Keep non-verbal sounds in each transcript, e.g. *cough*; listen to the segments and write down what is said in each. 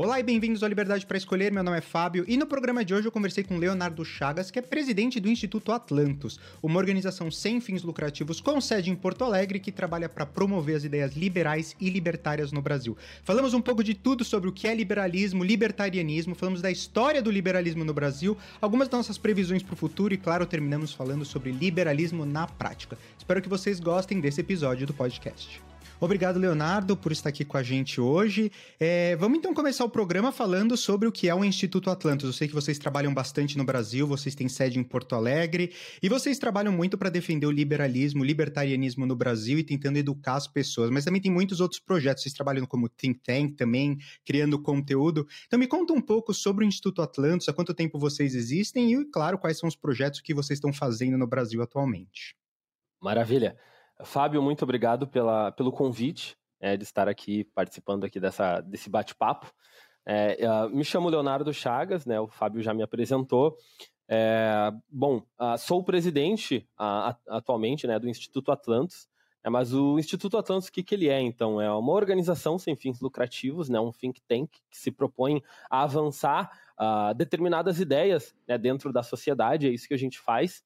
Olá e bem-vindos ao Liberdade para Escolher. Meu nome é Fábio e no programa de hoje eu conversei com Leonardo Chagas, que é presidente do Instituto Atlantos, uma organização sem fins lucrativos com sede em Porto Alegre que trabalha para promover as ideias liberais e libertárias no Brasil. Falamos um pouco de tudo sobre o que é liberalismo, libertarianismo, falamos da história do liberalismo no Brasil, algumas das nossas previsões para o futuro e, claro, terminamos falando sobre liberalismo na prática. Espero que vocês gostem desse episódio do podcast. Obrigado, Leonardo, por estar aqui com a gente hoje. É, vamos então começar o programa falando sobre o que é o Instituto Atlantis. Eu sei que vocês trabalham bastante no Brasil, vocês têm sede em Porto Alegre e vocês trabalham muito para defender o liberalismo, o libertarianismo no Brasil e tentando educar as pessoas. Mas também tem muitos outros projetos. Vocês trabalham como think tank também, criando conteúdo. Então me conta um pouco sobre o Instituto Atlantis, há quanto tempo vocês existem e, claro, quais são os projetos que vocês estão fazendo no Brasil atualmente. Maravilha. Fábio, muito obrigado pela, pelo convite é, de estar aqui participando aqui dessa, desse bate-papo. É, uh, me chamo Leonardo Chagas, né, o Fábio já me apresentou. É, bom, uh, sou o presidente uh, atualmente né, do Instituto Atlantis, né, mas o Instituto Atlantis, o que, que ele é, então? É uma organização sem fins lucrativos, né, um think tank que se propõe a avançar determinadas ideias né, dentro da sociedade, é isso que a gente faz.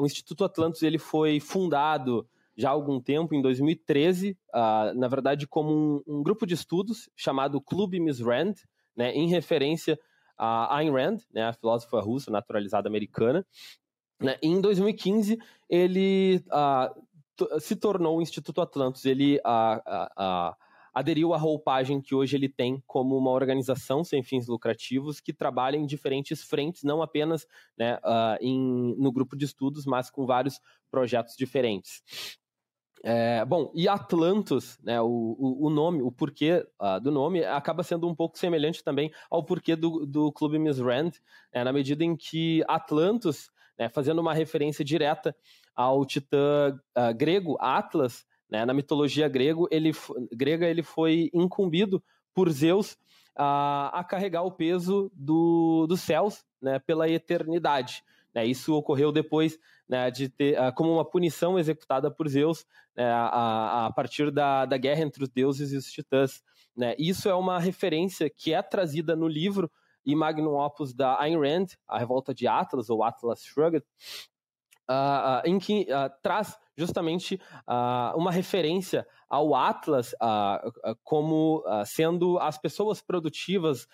o Instituto Atlantis ele foi fundado já há algum tempo, em 2013, uh, ah, na verdade, como um, um, grupo de estudos chamado Clube Miss Rand, né, em referência a Ayn Rand, né, a filósofa russa naturalizada americana. Né, em 2015, ele uh, se tornou o Instituto Atlantis. Ele uh, aderiu à roupagem que hoje ele tem como uma organização sem fins lucrativos que trabalha em diferentes frentes, não apenas né, em, no grupo de estudos, mas com vários projetos diferentes. É, bom, e Atlantos, né, o, o, o nome, o porquê uh, do nome, acaba sendo um pouco semelhante também ao porquê do, do Clube Miss Rand, né, na medida em que Atlantos, né, fazendo uma referência direta ao titã uh, grego Atlas, né, na mitologia grego, ele, grega, ele foi incumbido por Zeus uh, a carregar o peso do, dos céus né, pela eternidade. Né, isso ocorreu depois né, de ter uh, como uma punição executada por Zeus né, a, a, partir da, da guerra entre os deuses e os titãs. Né. Isso é uma referência que é trazida no livro e magnum opus da Ayn Rand, A Revolta de Atlas, ou Atlas Shrugged, uh, uh, em que traz justamente uma referência ao Atlas como sendo as pessoas produtivas,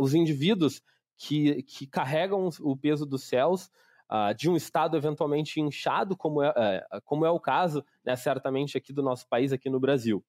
os indivíduos que, que carregam o peso dos céus, uh, de um Estado eventualmente inchado, como é, uh, como é o caso, né, certamente, aqui do nosso país, aqui no Brasil.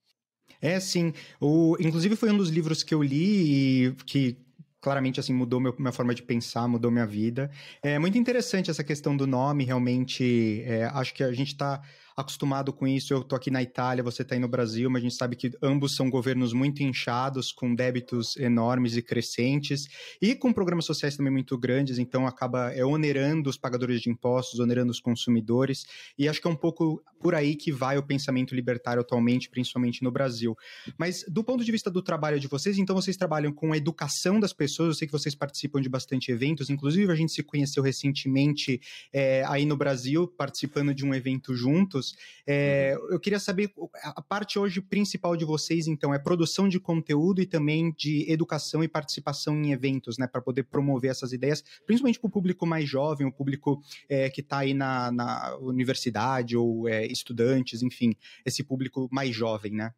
É, sim. O, inclusive foi um dos livros que eu li e que claramente assim mudou meu, minha forma de pensar, mudou minha vida. É muito interessante essa questão do nome, realmente. É, acho que a gente está acostumado com isso. Eu tô aqui na Itália, você está aí no Brasil, mas a gente sabe que ambos são governos muito inchados, com débitos enormes e crescentes, e com programas sociais também muito grandes, então acaba é, onerando os pagadores de impostos, onerando os consumidores, e acho que é um pouco por aí que vai o pensamento libertário atualmente, principalmente no Brasil. Mas do ponto de vista do trabalho de vocês, então vocês trabalham com a educação das pessoas, eu sei que vocês participam de bastante eventos, inclusive a gente se conheceu recentemente é, aí no Brasil, participando de um evento juntos, é. Eu queria saber, a parte hoje principal de vocês, então, é produção de conteúdo e também de educação e participação em eventos, né, para poder promover essas ideias, principalmente para o público mais jovem, o público é, que está aí na, na, universidade ou é, estudantes, enfim, esse público mais jovem, né?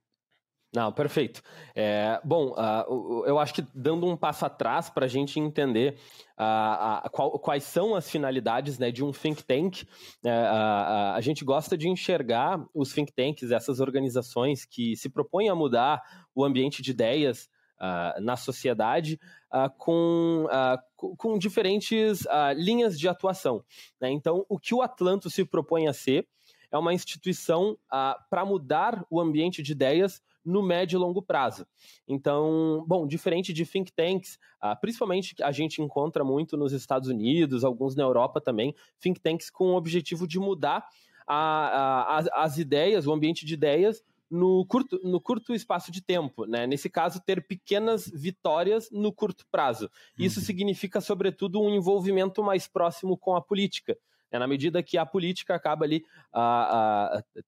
Não, perfeito. É, bom, uh, eu acho que dando um passo atrás para a gente entender uh, qual, quais são as finalidades né, de um think tank, né, a gente gosta de enxergar os think tanks, essas organizações que se propõem a mudar o ambiente de ideias na sociedade com, com diferentes linhas de atuação. Né? Então, o que o Atlanto se propõe a ser é uma instituição para mudar o ambiente de ideias no médio e longo prazo. Então, bom, diferente de think tanks, uh, principalmente a gente encontra muito nos Estados Unidos, alguns na Europa também, think tanks com o objetivo de mudar a, a, as ideias, o ambiente de ideias no curto, no curto espaço de tempo, né? Nesse caso, ter pequenas vitórias no curto prazo. Isso uhum. significa, sobretudo, um envolvimento mais próximo com a política. É na medida que a política acaba ali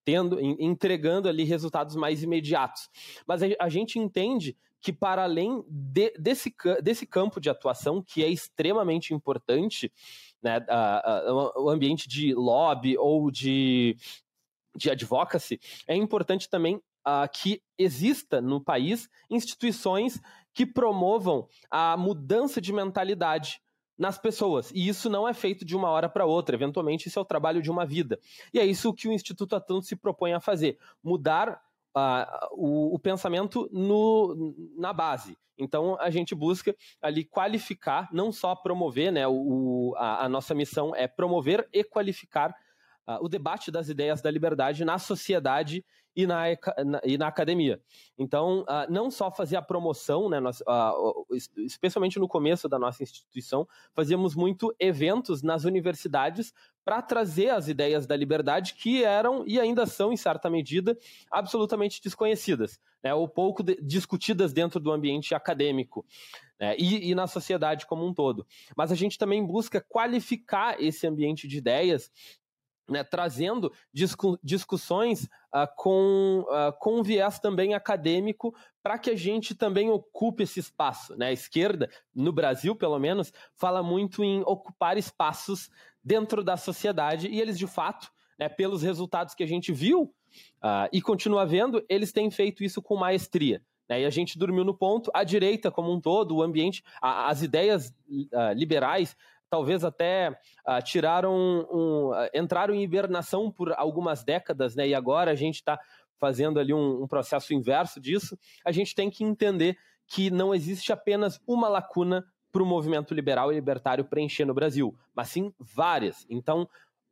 tendo, entregando ali resultados mais imediatos. Mas a, gente entende que, para além de, desse, desse campo de atuação, que é extremamente importante, né, o ambiente de lobby ou de, de advocacy, é importante também uh, que exista no país instituições que promovam a mudança de mentalidade nas pessoas. E isso não é feito de uma hora para outra. Eventualmente, isso é o trabalho de uma vida. E é isso que o Instituto Atlanto se propõe a fazer: mudar uh, o, o, pensamento no, na base. Então, a gente busca ali qualificar, não só promover, né? O, a, a nossa missão é promover e qualificar uh, o debate das ideias da liberdade na sociedade e na, e na academia. Então, uh, não só fazer a promoção, né, nós, uh, especialmente no começo da nossa instituição, fazíamos muito eventos nas universidades para trazer as ideias da liberdade que eram e ainda são, em certa medida, absolutamente desconhecidas, né, ou pouco de, discutidas dentro do ambiente acadêmico. Né, e, e na sociedade como um todo. Mas a gente também busca qualificar esse ambiente de ideias né, trazendo discu discussões uh, com, uh, com um viés também acadêmico para que a gente também ocupe esse espaço. Né? A esquerda, no Brasil pelo menos, fala muito em ocupar espaços dentro da sociedade e eles, de fato, né, pelos resultados que a gente viu uh, e continua vendo, eles têm feito isso com maestria. Né? E a gente dormiu no ponto, a direita como um todo, o ambiente, a, as ideias liberais talvez até uh, tiraram um, uh, entraram em hibernação por algumas décadas, né? E agora a gente está fazendo ali um, um, processo inverso disso. A gente tem que entender que não existe apenas uma lacuna para o movimento liberal e libertário preencher no Brasil, mas sim várias. Então,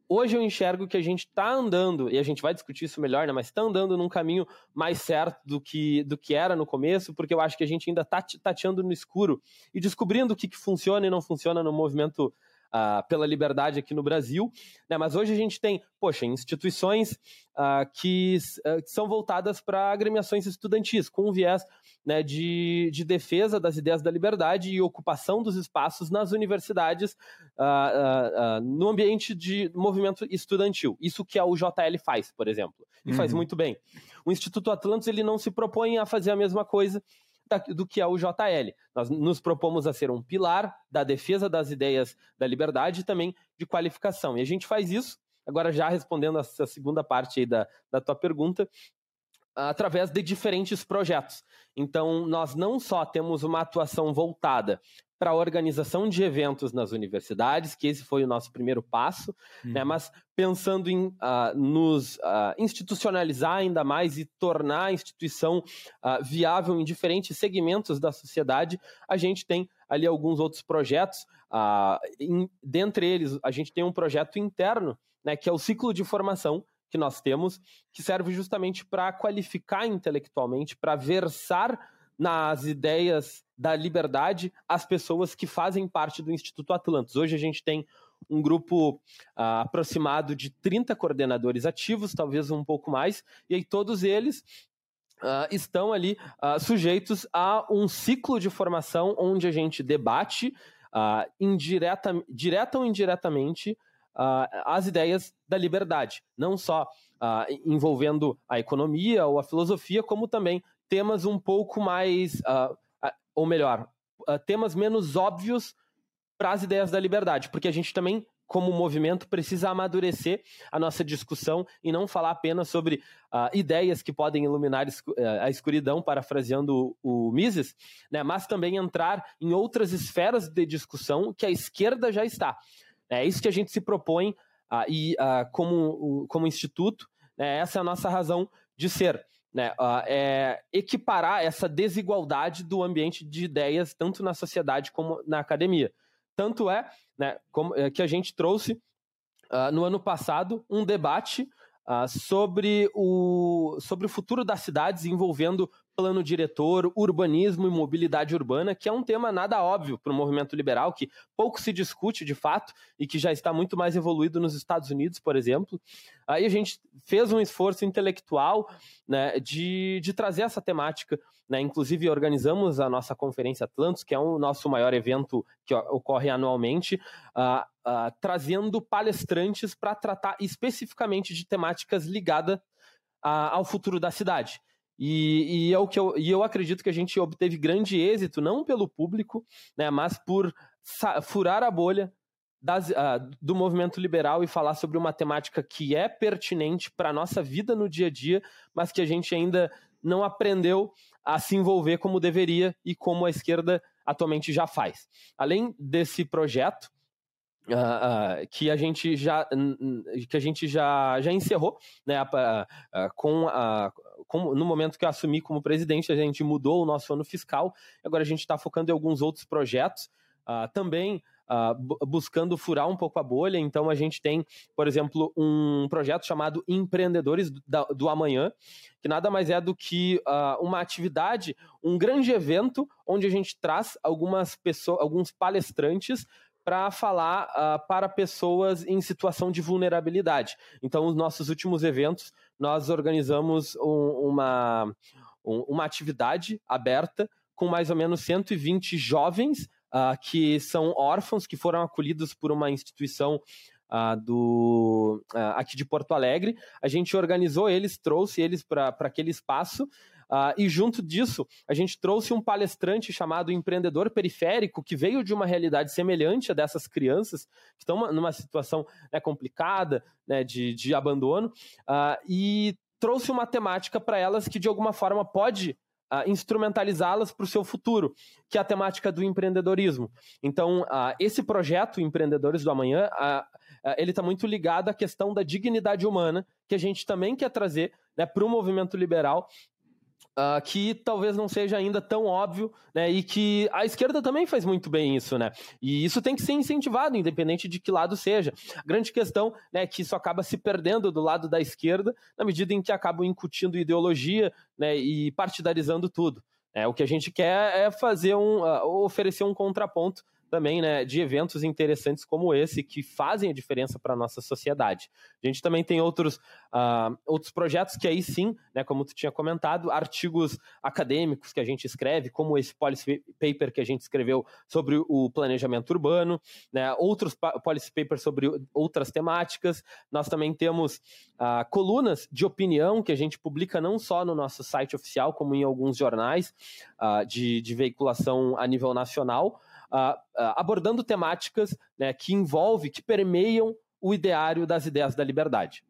hoje eu enxergo que a gente está andando, e a gente vai discutir isso melhor, né, mas está andando num caminho mais certo do que, do que era no começo, porque eu acho que a gente ainda está tateando no escuro e descobrindo o que, que funciona e não funciona no movimento uh, pela liberdade aqui no Brasil, né? mas hoje a gente tem, poxa, instituições uh, que, uh, que, são voltadas para agremiações estudantis, com um viés né, de, de, defesa das ideias da liberdade e ocupação dos espaços nas universidades no ambiente de movimento estudantil. Isso que a UJL faz, por exemplo, e uhum. faz muito bem. O Instituto Atlantis ele não se propõe a fazer a mesma coisa, do que é o JL. Nós nos propomos a ser um pilar da defesa das ideias da liberdade e também de qualificação. E a gente faz isso, agora já respondendo essa segunda parte da, da tua pergunta, através de diferentes projetos. Então, nós não só temos uma atuação voltada para a organização de eventos nas universidades, que esse foi o nosso primeiro passo, né, uhum. né, mas pensando em uh, nos uh, institucionalizar ainda mais e tornar a instituição uh, viável em diferentes segmentos da sociedade, a gente tem ali alguns outros projetos. Em, dentre eles, a gente tem um projeto interno, né, que é o ciclo de formação, que nós temos, que serve justamente para qualificar intelectualmente, para versar nas ideias da liberdade as pessoas que fazem parte do Instituto Atlantis. Hoje a gente tem um grupo uh, aproximado de 30 coordenadores ativos, talvez um pouco mais, e aí todos eles uh, estão ali uh, sujeitos a um ciclo de formação onde a gente debate indireta, direta ou indiretamente as ideias da liberdade, não só envolvendo a economia ou a filosofia, como também temas um pouco mais, uh, uh, ou melhor, uh, temas menos óbvios para as ideias da liberdade, porque a gente também, como movimento, precisa amadurecer a nossa discussão e não falar apenas sobre ideias que podem iluminar eh, a escuridão, parafraseando o, o Mises, né, mas também entrar em outras esferas de discussão que a esquerda já está. É isso que a gente se propõe e como, como instituto, né, essa é a nossa razão de ser né, é equiparar essa desigualdade do ambiente de ideias, tanto na sociedade como na academia. Tanto é, né, como, é, que a gente trouxe uh, no ano passado um debate uh, sobre, o, sobre o futuro das cidades envolvendo plano diretor, urbanismo e mobilidade urbana, que é um tema nada óbvio para o movimento liberal, que pouco se discute de fato e que já está muito mais evoluído nos Estados Unidos, por exemplo. Aí a gente fez um esforço intelectual né, de, de trazer essa temática. Né? Inclusive, organizamos a nossa Conferência Atlantos, que é o nosso maior evento que ocorre anualmente, uh, uh, trazendo palestrantes para tratar especificamente de temáticas ligadas uh, ao futuro da cidade. E, e, é o que eu, e eu acredito que a gente obteve grande êxito, não pelo público, né, mas por furar a bolha das, uh, do movimento liberal e falar sobre uma temática que é pertinente para a nossa vida no dia a dia, mas que a gente ainda não aprendeu a se envolver como deveria e como a esquerda atualmente já faz. Além desse projeto, Uh, uh, que a gente já que a gente já, já encerrou né, uh, com, com, no momento que eu assumi como presidente a gente mudou o nosso ano fiscal agora a gente está focando em alguns outros projetos. Também buscando furar um pouco a bolha então a gente tem por exemplo um projeto chamado empreendedores do, do amanhã que nada mais é do que uma atividade um grande evento onde a gente traz algumas pessoas alguns palestrantes para falar uh, para pessoas em situação de vulnerabilidade. Então, os nossos últimos eventos, nós organizamos um, uma, um, uma atividade aberta com mais ou menos 120 jovens uh, que são órfãos, que foram acolhidos por uma instituição Uh, do, uh, aqui de Porto Alegre. A gente organizou eles, trouxe eles para aquele espaço e junto disso, a gente trouxe um palestrante chamado Empreendedor Periférico, que veio de uma realidade semelhante a dessas crianças, que estão numa situação né, complicada, né, de, de abandono, e trouxe uma temática para elas que, de alguma forma, pode Uh, instrumentalizá-las para o seu futuro, que é a temática do empreendedorismo. Então, uh, esse projeto Empreendedores do Amanhã, uh, ele está muito ligado à questão da dignidade humana, que a gente também quer trazer né, para o movimento liberal, Uh, que talvez não seja ainda tão óbvio, né? E que a esquerda também faz muito bem isso, né? E isso tem que ser incentivado, independente de que lado seja. A grande questão né, é que isso acaba se perdendo do lado da esquerda, na medida em que acabam incutindo ideologia né, e partidarizando tudo. É, o que a gente quer é fazer um, uh, oferecer um contraponto também né, de eventos interessantes como esse que fazem a diferença para a nossa sociedade. A gente também tem outros, uh, outros projetos que aí sim, né, como tu tinha comentado, artigos acadêmicos que a gente escreve, como esse policy paper que a gente escreveu sobre o planejamento urbano, né, outros policy papers sobre outras temáticas. Nós também temos uh, colunas de opinião que a gente publica não só no nosso site oficial, como em alguns jornais uh, de, de veiculação a nível nacional, abordando temáticas né, que envolvem, que permeiam o ideário das ideias da liberdade.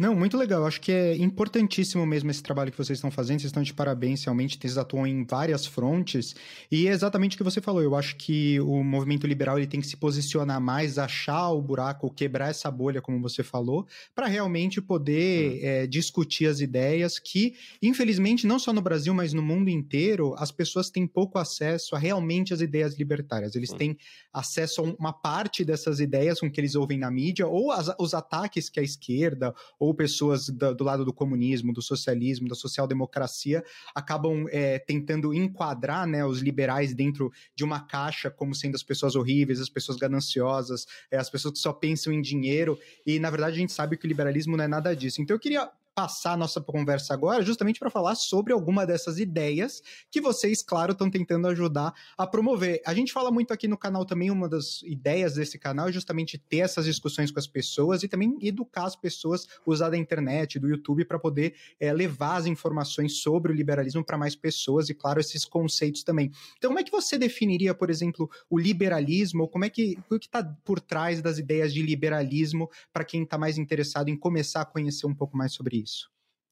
Não, muito legal. Acho que é importantíssimo mesmo esse trabalho que vocês estão fazendo. Vocês estão de parabéns, realmente. Vocês atuam em várias frontes. E é exatamente o que você falou. Eu acho que o movimento liberal ele tem que se posicionar mais, achar o buraco, quebrar essa bolha, como você falou, para realmente poder hum. é, discutir as ideias que, infelizmente, não só no Brasil, mas no mundo inteiro, as pessoas têm pouco acesso a realmente as ideias libertárias. Eles hum. têm acesso a uma parte dessas ideias com que eles ouvem na mídia, ou as, os ataques que a esquerda ou pessoas do, do lado do comunismo, do socialismo, da social-democracia acabam é, tentando enquadrar né, os liberais dentro de uma caixa como sendo as pessoas horríveis, as pessoas gananciosas, é, as pessoas que só pensam em dinheiro, e na verdade a gente sabe que o liberalismo não é nada disso. Então eu queria passar a nossa conversa agora justamente para falar sobre alguma dessas ideias que vocês, claro, estão tentando ajudar a promover. A gente fala muito aqui no canal também, uma das ideias desse canal é justamente ter essas discussões com as pessoas e também educar as pessoas, usar da internet, do YouTube, para poder é, levar as informações sobre o liberalismo para mais pessoas e, claro, esses conceitos também. Então, como é que você definiria, por exemplo, o liberalismo, ou como é que o que está por trás das ideias de liberalismo para quem está mais interessado em começar a conhecer um pouco mais sobre isso?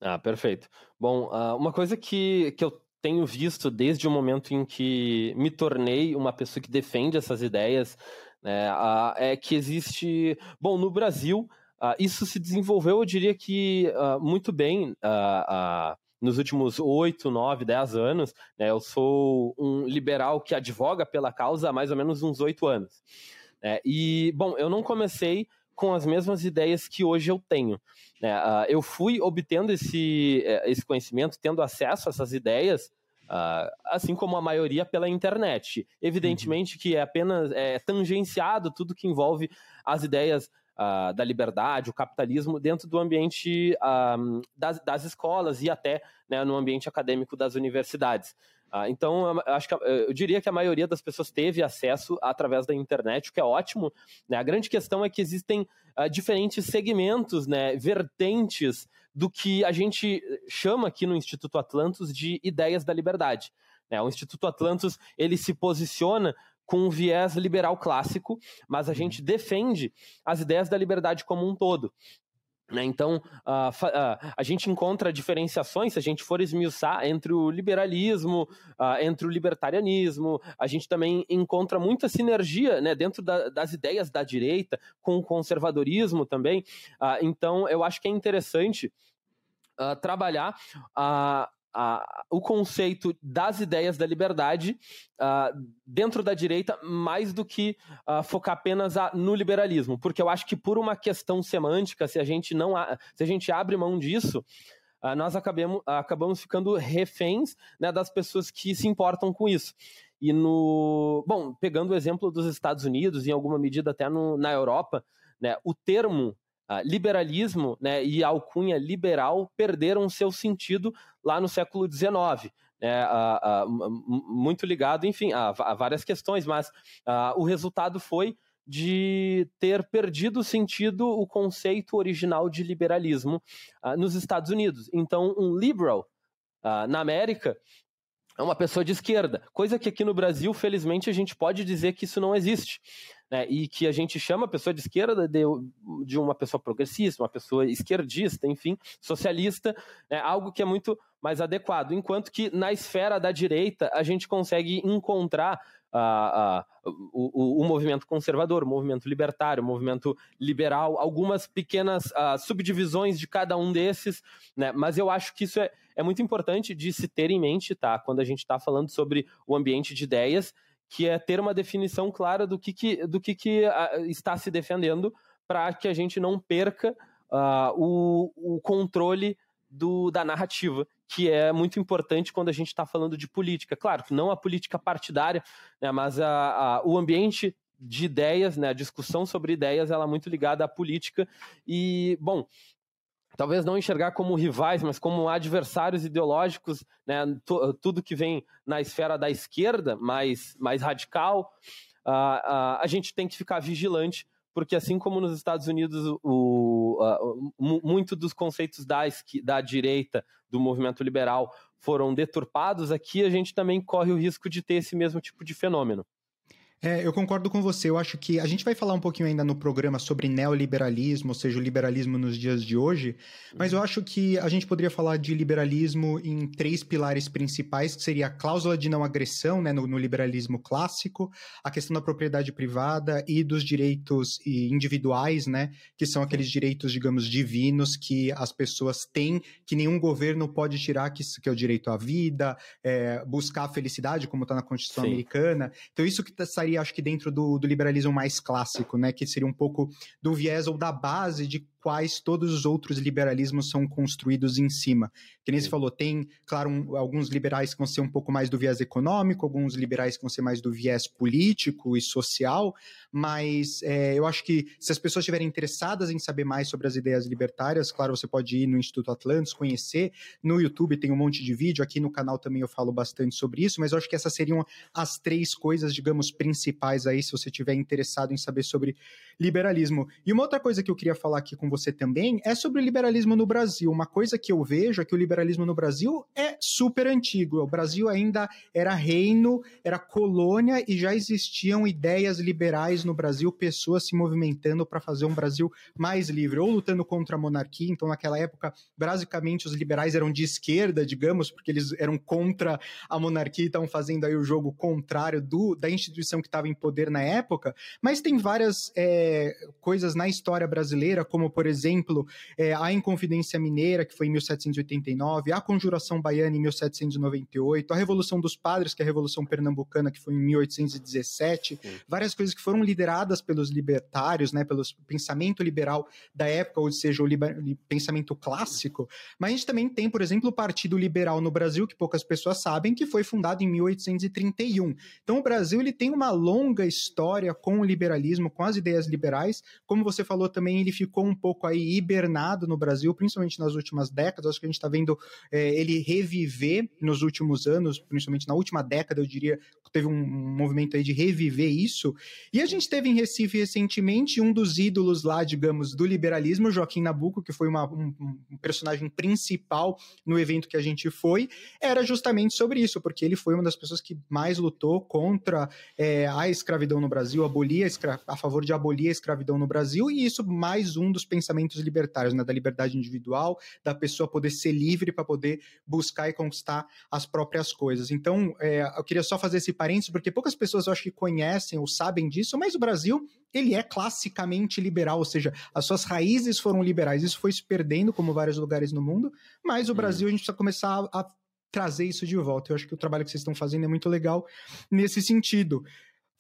Ah, perfeito. Bom, uh, uma coisa que, que eu tenho visto desde o momento em que me tornei uma pessoa que defende essas ideias né, uh, é que existe. Bom, no Brasil, uh, isso se desenvolveu, eu diria que muito bem. nos últimos oito, nove, dez anos, né, eu sou um liberal que advoga pela causa há mais ou menos uns oito anos. Né, e, bom, eu não comecei com as mesmas ideias que hoje eu tenho. Né? Uh, eu fui obtendo esse, eh, esse conhecimento, tendo acesso a essas ideias, uh, assim como a maioria pela internet. Evidentemente uhum. que é apenas é, tangenciado tudo que envolve as ideias uh, da liberdade, o capitalismo, dentro do ambiente das, das, escolas e até né, no ambiente acadêmico das universidades. Ah, então, acho que eu diria que a maioria das pessoas teve acesso através da internet, o que é ótimo. Né? A grande questão é que existem uh, diferentes segmentos, né, vertentes do que a gente chama aqui no Instituto Atlantos de ideias da liberdade. Né? O Instituto Atlantos ele se posiciona com um viés liberal clássico, mas a uhum. gente defende as ideias da liberdade como um todo. Né? Então, uh, uh, a gente encontra diferenciações, se a gente for esmiuçar, entre o liberalismo, entre o libertarianismo, a gente também encontra muita sinergia né, dentro da, das ideias da direita com o conservadorismo também. então, eu acho que é interessante trabalhar a, o conceito das ideias da liberdade uh, dentro da direita mais do que uh, focar apenas a, no liberalismo, porque eu acho que por uma questão semântica, se a gente não se a gente abre mão disso, uh, nós acabemos, acabamos ficando reféns né, das pessoas que se importam com isso. E no. Bom, pegando o exemplo dos Estados Unidos, em alguma medida até no, na Europa, né, o termo Uh, liberalismo né, e alcunha liberal perderam seu sentido lá no século XIX. Né, uh, uh, muito ligado, enfim, a, a várias questões, mas o resultado foi de ter perdido o sentido o conceito original de liberalismo nos Estados Unidos. Então, um liberal na América é uma pessoa de esquerda, coisa que aqui no Brasil, felizmente, a gente pode dizer que isso não existe né, e que a gente chama a pessoa de esquerda de, de uma pessoa progressista, uma pessoa esquerdista, enfim, socialista, né, algo que é muito mais adequado. Enquanto que na esfera da direita a gente consegue encontrar uh, uh, o, o, movimento conservador, o movimento libertário, o movimento liberal, algumas pequenas uh, subdivisões de cada um desses, né, mas eu acho que isso é, é muito importante de se ter em mente, tá? Quando a gente está falando sobre o ambiente de ideias que é ter uma definição clara do que, que do que, que uh, está se defendendo para que a gente não perca uh, o, o controle do, da narrativa, que é muito importante quando a gente está falando de política. Claro que não a política partidária, né, mas a, a, o ambiente de ideias, né, a discussão sobre ideias, ela é muito ligada à política. E, bom, talvez não enxergar como rivais, mas como adversários ideológicos, né, tudo que vem na esfera da esquerda, mais, mais radical, uh, uh, a gente tem que ficar vigilante, porque assim como nos Estados Unidos o, uh, muito dos conceitos da, da direita, do movimento liberal, foram deturpados, aqui a gente também corre o risco de ter esse mesmo tipo de fenômeno. É, eu concordo com você. Eu acho que a gente vai falar um pouquinho ainda no programa sobre neoliberalismo, ou seja, o liberalismo nos dias de hoje, mas eu acho que a gente poderia falar de liberalismo em três pilares principais, que seria a cláusula de não agressão, né, no, no liberalismo clássico, a questão da propriedade privada e dos direitos individuais, né, que são aqueles direitos, digamos, divinos que as pessoas têm, que nenhum governo pode tirar, que, que é o direito à vida, é, buscar a felicidade, como está na Constituição Sim. americana. Então, isso que está acho que, dentro do, do liberalismo mais clássico, né? Que seria um pouco do viés ou da base de quais todos os outros liberalismos são construídos em cima. Que nem você falou, tem, claro, um, alguns liberais que vão ser um pouco mais do viés econômico, alguns liberais que vão ser mais do viés político e social, mas é, eu acho que se as pessoas estiverem interessadas em saber mais sobre as ideias libertárias, claro, você pode ir no Instituto Atlantis, conhecer, no YouTube tem um monte de vídeo, aqui no canal também eu falo bastante sobre isso, mas eu acho que essas seriam as três coisas, digamos, principais aí, se você estiver interessado em saber sobre liberalismo. E uma outra coisa que eu queria falar aqui com você também é sobre o liberalismo no Brasil. Uma coisa que eu vejo é que o liberalismo no Brasil é super antigo. O Brasil ainda era reino, era colônia e já existiam ideias liberais no Brasil, pessoas se movimentando para fazer um Brasil mais livre, ou lutando contra a monarquia. Então, naquela época, basicamente, os liberais eram de esquerda, digamos, porque eles eram contra a monarquia e estavam fazendo aí o jogo contrário do, da instituição que estava em poder na época. Mas tem várias. É, coisas na história brasileira, como, por exemplo, é, a Inconfidência Mineira, que foi em 1789, a Conjuração Baiana em 1798, a Revolução dos Padres, que é a Revolução Pernambucana, que foi em 1817, Sim. várias coisas que foram lideradas pelos libertários, né, pelo pensamento liberal da época, ou seja, o liber, pensamento clássico, mas a gente também tem, por exemplo, o Partido Liberal no Brasil, que poucas pessoas sabem, que foi fundado em 1831. Então, o Brasil ele tem uma longa história com o liberalismo, com as ideias liberais. Como você falou também, ele ficou um pouco pouco aí hibernado no Brasil, principalmente nas últimas décadas. Acho que a gente está vendo é, ele reviver nos últimos anos, principalmente na última década, eu diria, teve um, movimento aí de reviver isso. E a gente teve em Recife recentemente um dos ídolos lá, digamos, do liberalismo, Joaquim Nabuco, que foi uma, um, um, personagem principal no evento que a gente foi, era justamente sobre isso, porque ele foi uma das pessoas que mais lutou contra é, a escravidão no Brasil, abolir a, a favor de abolir a escravidão no Brasil, e isso mais um dos pensamentos libertários, né, da liberdade individual, da pessoa poder ser livre para poder buscar e conquistar as próprias coisas. Então, é, eu queria só fazer esse parênteses, porque poucas pessoas eu acho que conhecem ou sabem disso, mas o Brasil, ele é classicamente liberal, ou seja, as suas raízes foram liberais. Isso foi se perdendo, como vários lugares no mundo, mas o Brasil a gente precisa começar a trazer isso de volta. Eu acho que o trabalho que vocês estão fazendo é muito legal nesse sentido.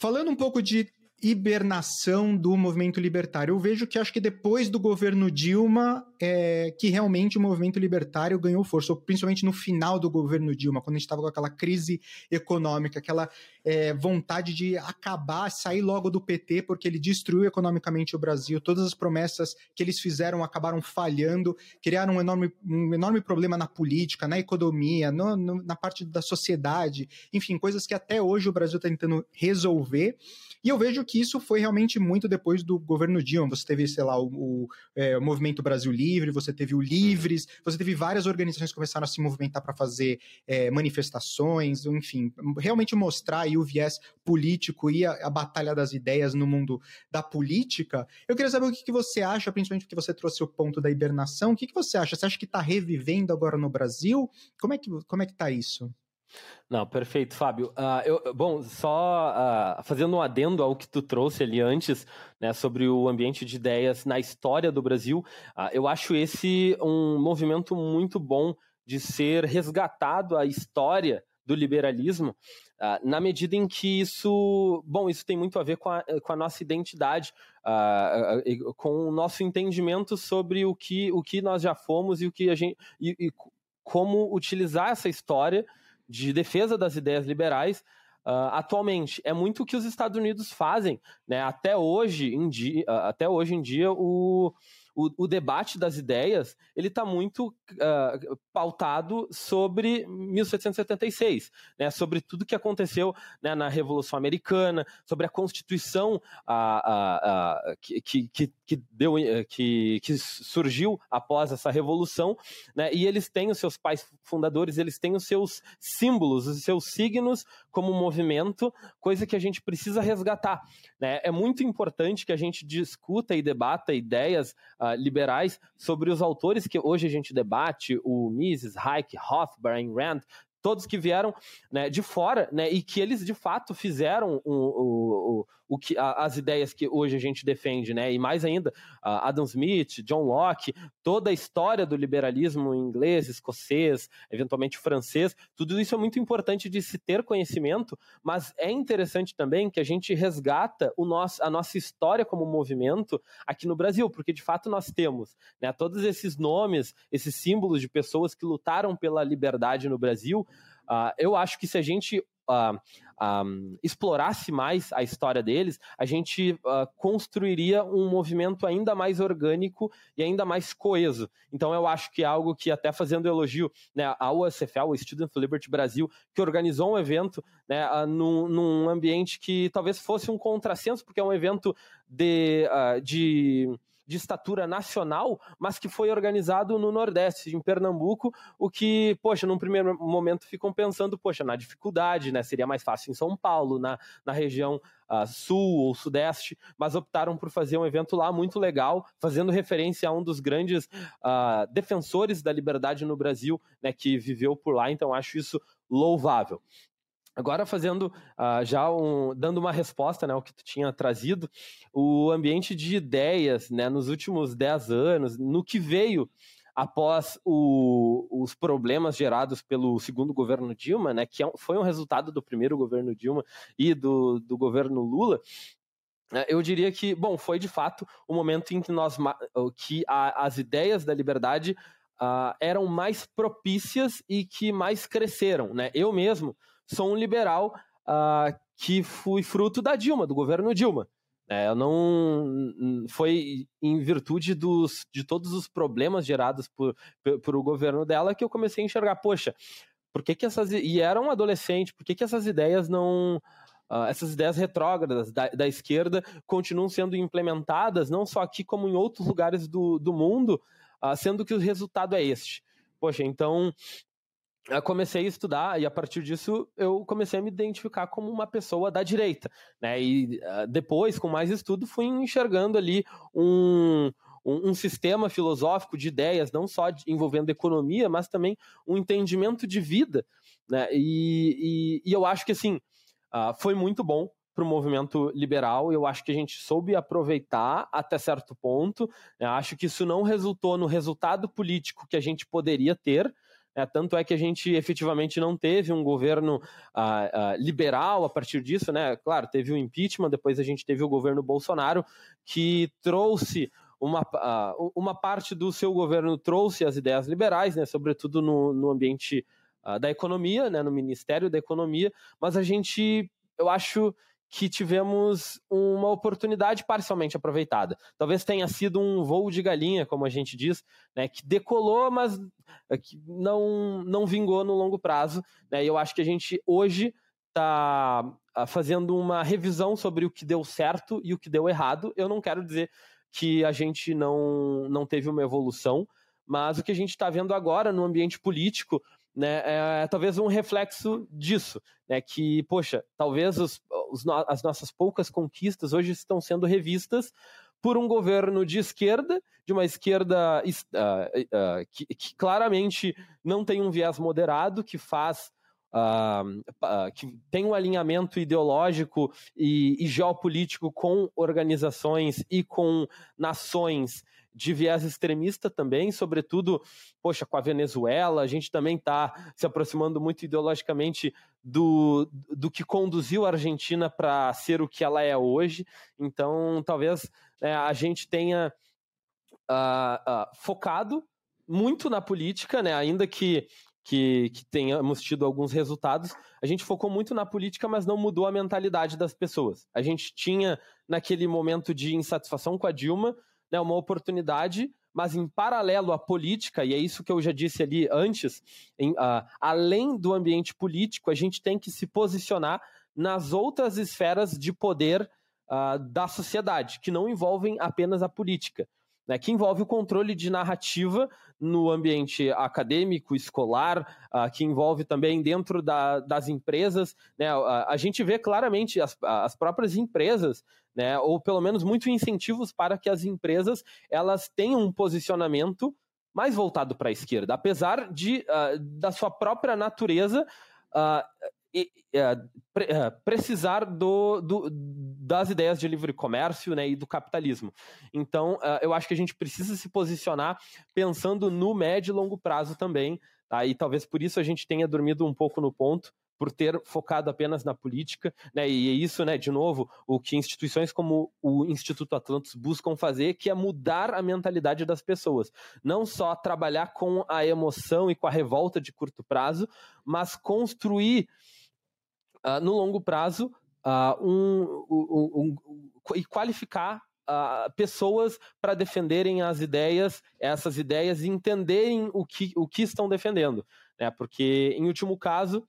Falando um pouco de hibernação do movimento libertário. Eu vejo que acho que depois do governo Dilma é que realmente o movimento libertário ganhou força, principalmente no final do governo Dilma, quando a gente estava com aquela crise econômica, aquela é, vontade de acabar, sair logo do PT, porque ele destruiu economicamente o Brasil, todas as promessas que eles fizeram acabaram falhando, criaram um enorme, um enorme problema na política, na economia, no, no, na parte da sociedade, enfim, coisas que até hoje o Brasil está tentando resolver. E eu vejo que isso foi realmente muito depois do governo Dilma. Você teve, sei lá, o, o, é, o Movimento Brasil Livre, você teve o Livres, você teve várias organizações que começaram a se movimentar para fazer é, manifestações, enfim, realmente mostrar aí o viés político e a, a, batalha das ideias no mundo da política. Eu queria saber o que, que você acha, principalmente porque você trouxe o ponto da hibernação. O que, que você acha? Você acha que está revivendo agora no Brasil? Como é que, como é que tá isso? Não, perfeito, Fábio. Uh, eu, bom, só uh, fazendo um adendo ao que tu trouxe ali antes, né, sobre o ambiente de ideias na história do Brasil, uh, eu acho esse um movimento muito bom de ser resgatado a história do liberalismo, na medida em que isso, bom, isso tem muito a ver com a, com a nossa identidade, com o nosso entendimento sobre o que, o que nós já fomos e o que a gente e, e como utilizar essa história de defesa das ideias liberais uh, atualmente. É muito o que os Estados Unidos fazem. Né? Até, hoje em dia, uh, até hoje em dia, o, o, o debate das ideias ele está muito uh, pautado sobre 1776, né, sobre tudo que aconteceu né, na Revolução Americana, sobre a Constituição que, que, que, deu, eh, que, que surgiu após essa Revolução, né, e eles têm os seus pais fundadores, eles têm os seus símbolos, os seus signos como movimento, coisa que a gente precisa resgatar. Né? É muito importante que a gente discuta e debata ideias uh, liberais sobre os autores que hoje a gente debate, o Mises, Hayek, Rothbard, Ayn Rand, todos que vieram né, de fora, né, e que eles de fato fizeram o, o, o que, a, as ideias que hoje a gente defende, né, e mais ainda, Adam Smith, John Locke, toda a história do liberalismo inglês, escocês, eventualmente francês, tudo isso é muito importante de se ter conhecimento, mas é interessante também que a gente resgata o nosso, a nossa história como movimento aqui no Brasil, porque de fato nós temos né, todos esses nomes, esses símbolos de pessoas que lutaram pela liberdade no Brasil, Uh, eu acho que se a gente uh, uh, explorasse mais a história deles, a gente construiria um movimento ainda mais orgânico e ainda mais coeso. Então eu acho que é algo que, até fazendo elogio né, ao USFL, o Student Liberty Brasil, que organizou um evento né, num, num, ambiente que talvez fosse um contrassenso, porque é um evento de, de de estatura nacional, mas que foi organizado no Nordeste, em Pernambuco, o que, poxa, num primeiro momento ficam pensando, poxa, na dificuldade, né? Seria mais fácil em São Paulo, na, na região Uh, sul ou sudeste, mas optaram por fazer um evento lá muito legal, fazendo referência a um dos grandes uh, defensores da liberdade no Brasil, né, que viveu por lá, então acho isso louvável. Agora fazendo uh, já um, dando uma resposta né, ao que tu tinha trazido, o ambiente de ideias né, nos últimos 10 anos, no que veio após o, os problemas gerados pelo segundo governo Dilma, né, que é foi um resultado do primeiro governo Dilma e do, do governo Lula, né, eu diria que, bom, foi de fato o momento em que nós que a, as ideias da liberdade uh, eram mais propícias e que mais cresceram. Né? Eu mesmo sou um liberal uh, que fui fruto da Dilma, do governo Dilma. É, eu não foi em virtude dos, de todos os problemas gerados por, por, por, o governo dela que eu comecei a enxergar, poxa, por que, que essas e era um adolescente, por que, que essas ideias não Uh, essas ideias retrógradas da, da, esquerda continuam sendo implementadas, não só aqui, como em outros lugares do, do mundo, uh, sendo que o resultado é este. Poxa, então eu comecei a estudar e a partir disso eu comecei a me identificar como uma pessoa da direita, né? E uh, depois, com mais estudo, fui enxergando ali um, um, um, sistema filosófico de ideias, não só de, envolvendo economia, mas também um entendimento de vida, né? E, e, e eu acho que assim uh, foi muito bom para o movimento liberal. Eu acho que a gente soube aproveitar até certo ponto. Eu acho que isso não resultou no resultado político que a gente poderia ter. É, tanto é que a gente efetivamente não teve um governo ah, ah, liberal a partir disso, né? Claro, teve o impeachment, depois a gente teve o governo Bolsonaro, que trouxe uma, ah, uma parte do seu governo trouxe as ideias liberais, né? Sobretudo no, no ambiente da economia, né? No Ministério da Economia, mas a gente, eu acho que tivemos uma oportunidade parcialmente aproveitada. Talvez tenha sido um voo de galinha, como a gente diz, né, que decolou, mas eh, que não, não vingou no longo prazo. Né, e eu acho que a gente hoje está ah, fazendo uma revisão sobre o que deu certo e o que deu errado. Eu não quero dizer que a gente não, não teve uma evolução, mas o que a gente está vendo agora no ambiente político né, é, é, talvez um reflexo disso, né, que, poxa, talvez os, os, as nossas poucas conquistas hoje estão sendo revistas por um governo de esquerda, de uma esquerda uh, uh, que, que, claramente não tem um viés moderado, que faz. Uh, que tem um alinhamento ideológico e, e geopolítico com organizações e com nações de viés extremista também, sobretudo, poxa, com a Venezuela, a gente também está se aproximando muito ideologicamente do, do que conduziu a Argentina para ser o que ela é hoje. Então, talvez é, a gente tenha uh, uh, focado muito na política, né? ainda que, que, que tenhamos tido alguns resultados, a gente focou muito na política, mas não mudou a mentalidade das pessoas. A gente tinha, naquele momento de insatisfação com a Dilma, né, uma oportunidade, mas em paralelo à política, e é isso que eu já disse ali antes, em, uh, além do ambiente político, a gente tem que se posicionar nas outras esferas de poder uh, da sociedade, que não envolvem apenas a política. Né, que envolve o controle de narrativa no ambiente acadêmico, escolar, uh, que envolve também dentro da, das empresas. Né, a, a, gente vê claramente as, as próprias empresas né? Ou pelo menos muitos incentivos para que as empresas elas tenham um posicionamento mais voltado para a esquerda, apesar de uh, da sua própria natureza uh, e, uh, pre, precisar do, do, das ideias de livre comércio né, e do capitalismo. Então, eu acho que a gente precisa se posicionar pensando no médio e longo prazo também. Tá? E talvez por isso a gente tenha dormido um pouco no ponto, por ter focado apenas na política, né? E é isso, né, de novo, o que instituições como o Instituto Atlantis buscam fazer, que é mudar a mentalidade das pessoas. Não só trabalhar com a emoção e com a revolta de curto prazo, mas construir uh, no longo prazo uh, um, um, um, e qualificar Uh, pessoas para defenderem as ideias, essas ideias e entenderem o que, o que estão defendendo. Né? Porque, em último caso,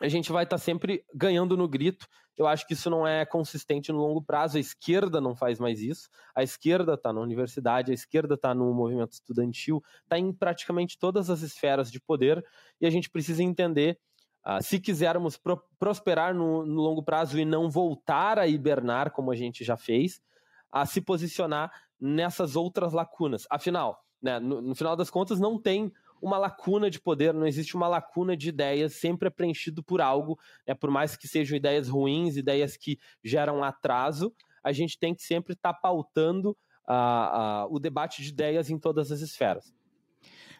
a gente vai estar tá sempre ganhando no grito. Eu acho que isso não é consistente no longo prazo. A esquerda não faz mais isso. A esquerda está na universidade, a esquerda está no movimento estudantil, está em praticamente todas as esferas de poder e a gente precisa entender. Uh, se quisermos pro prosperar no, no longo prazo e não voltar a hibernar, como a gente já fez, a se posicionar nessas outras lacunas. Afinal, né, no, no final das contas, não tem uma lacuna de poder, não existe uma lacuna de ideias, sempre é preenchido por algo, né? por mais que sejam ideias ruins, ideias que geram atraso, a gente tem que sempre estar tá pautando uh, uh, o debate de ideias em todas as esferas.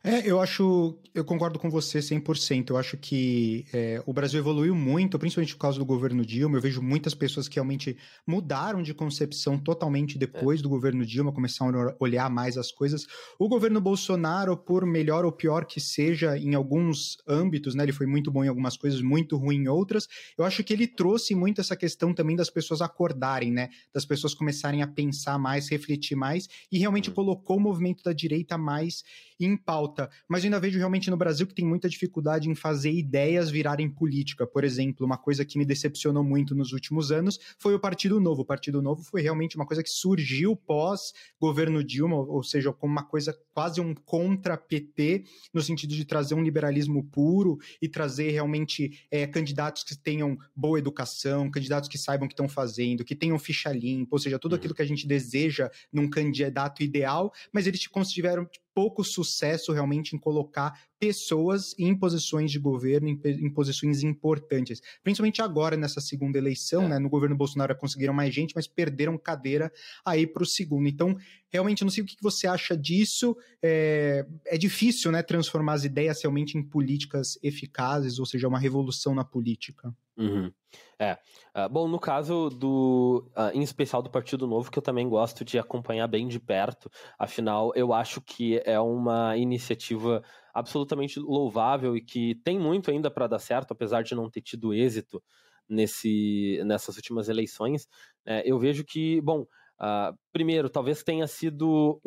É, eu acho, eu concordo com você 100%. Eu acho que é, o Brasil evoluiu muito, principalmente por causa do governo Dilma. Eu vejo muitas pessoas que realmente mudaram de concepção totalmente depois é. do governo Dilma, começaram a olhar mais as coisas. O governo Bolsonaro, por melhor ou pior que seja em alguns âmbitos, né, ele foi muito bom em algumas coisas, muito ruim em outras. Eu acho que ele trouxe muito essa questão também das pessoas acordarem, né, das pessoas começarem a pensar mais, refletir mais e realmente uhum. colocou o movimento da direita mais em pauta. Mas eu ainda vejo realmente no Brasil que tem muita dificuldade em fazer ideias virarem política. Por exemplo, uma coisa que me decepcionou muito nos últimos anos foi o Partido Novo. O Partido Novo foi realmente uma coisa que surgiu pós governo Dilma, ou seja, como uma coisa quase um contra-PT, no sentido de trazer um liberalismo puro e trazer realmente é, candidatos que tenham boa educação, candidatos que saibam o que estão fazendo, que tenham ficha limpa, ou seja, tudo uhum. aquilo que a gente deseja num candidato ideal, mas eles tiveram pouco sucesso realmente em colocar pessoas em posições de governo, em, em posições importantes. Principalmente agora, nessa segunda eleição, é. né? No governo Bolsonaro conseguiram mais gente, mas perderam cadeira aí para o segundo. Então, realmente, eu não sei o que você acha disso. É, é difícil, né, transformar as ideias realmente em políticas eficazes, ou seja, uma revolução na política. Uhum. É. Uh, bom, no caso do. Uh, em especial do Partido Novo, que eu também gosto de acompanhar bem de perto, afinal, eu acho que é uma iniciativa absolutamente louvável e que tem muito ainda para dar certo, apesar de não ter tido êxito nesse, nessas últimas eleições. É, eu vejo que, bom, uh, primeiro, talvez tenha sido.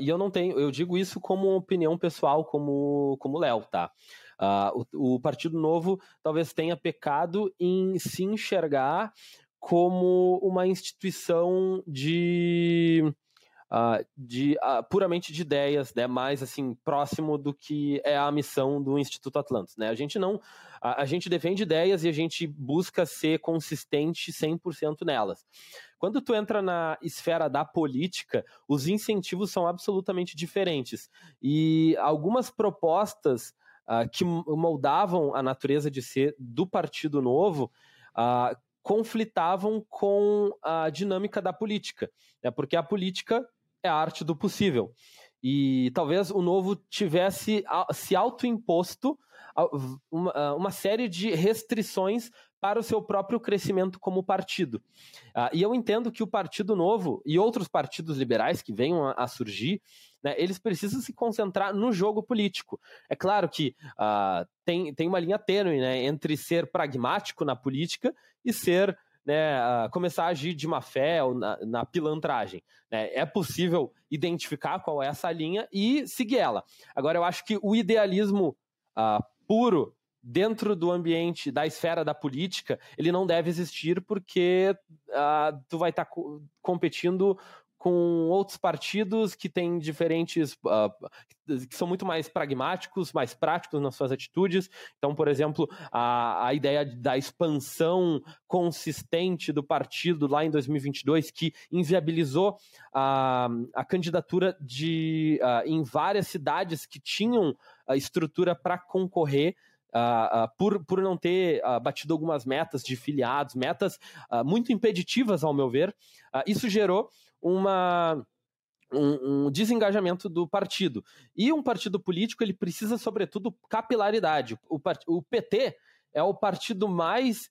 e eu não tenho, eu digo isso como opinião pessoal, como, como Léo, tá? Uh, o, o Partido Novo talvez tenha pecado em se enxergar como uma instituição de Uh, de, uh, puramente de ideias, né, mais assim próximo do que é a missão do Instituto Atlantis, né? A gente não, a, a gente defende ideias e a gente busca ser consistente 100% nelas. Quando tu entra na esfera da política, os incentivos são absolutamente diferentes e algumas propostas uh, que moldavam a natureza de ser do Partido Novo uh, conflitavam com a dinâmica da política, né? porque a política é a arte do possível. E talvez o Novo tivesse se autoimposto uma, uma série de restrições para o seu próprio crescimento como partido. Uh, e eu entendo que o Partido Novo e outros partidos liberais que venham a, a surgir, né, eles precisam se concentrar no jogo político. É claro que uh, tem, tem uma linha tênue né, entre ser pragmático na política e ser né, uh, começar a agir de má fé ou na, na pilantragem. Né? É possível identificar qual é essa linha e seguir ela. Agora, eu acho que o idealismo uh, puro dentro do ambiente da esfera da política, ele não deve existir porque uh, tu vai estar tá co competindo com outros partidos que têm diferentes, uh, que são muito mais pragmáticos, mais práticos nas suas atitudes. Então, por exemplo, a, a ideia da expansão consistente do partido lá em 2022, que inviabilizou a, a candidatura de, uh, em várias cidades que tinham a estrutura para concorrer Uh, uh, por, por não ter uh, batido algumas metas de filiados, metas muito impeditivas, ao meu ver, isso gerou uma, um, um, desengajamento do partido. E um partido político ele precisa, sobretudo, capilaridade. O, o PT é o partido mais.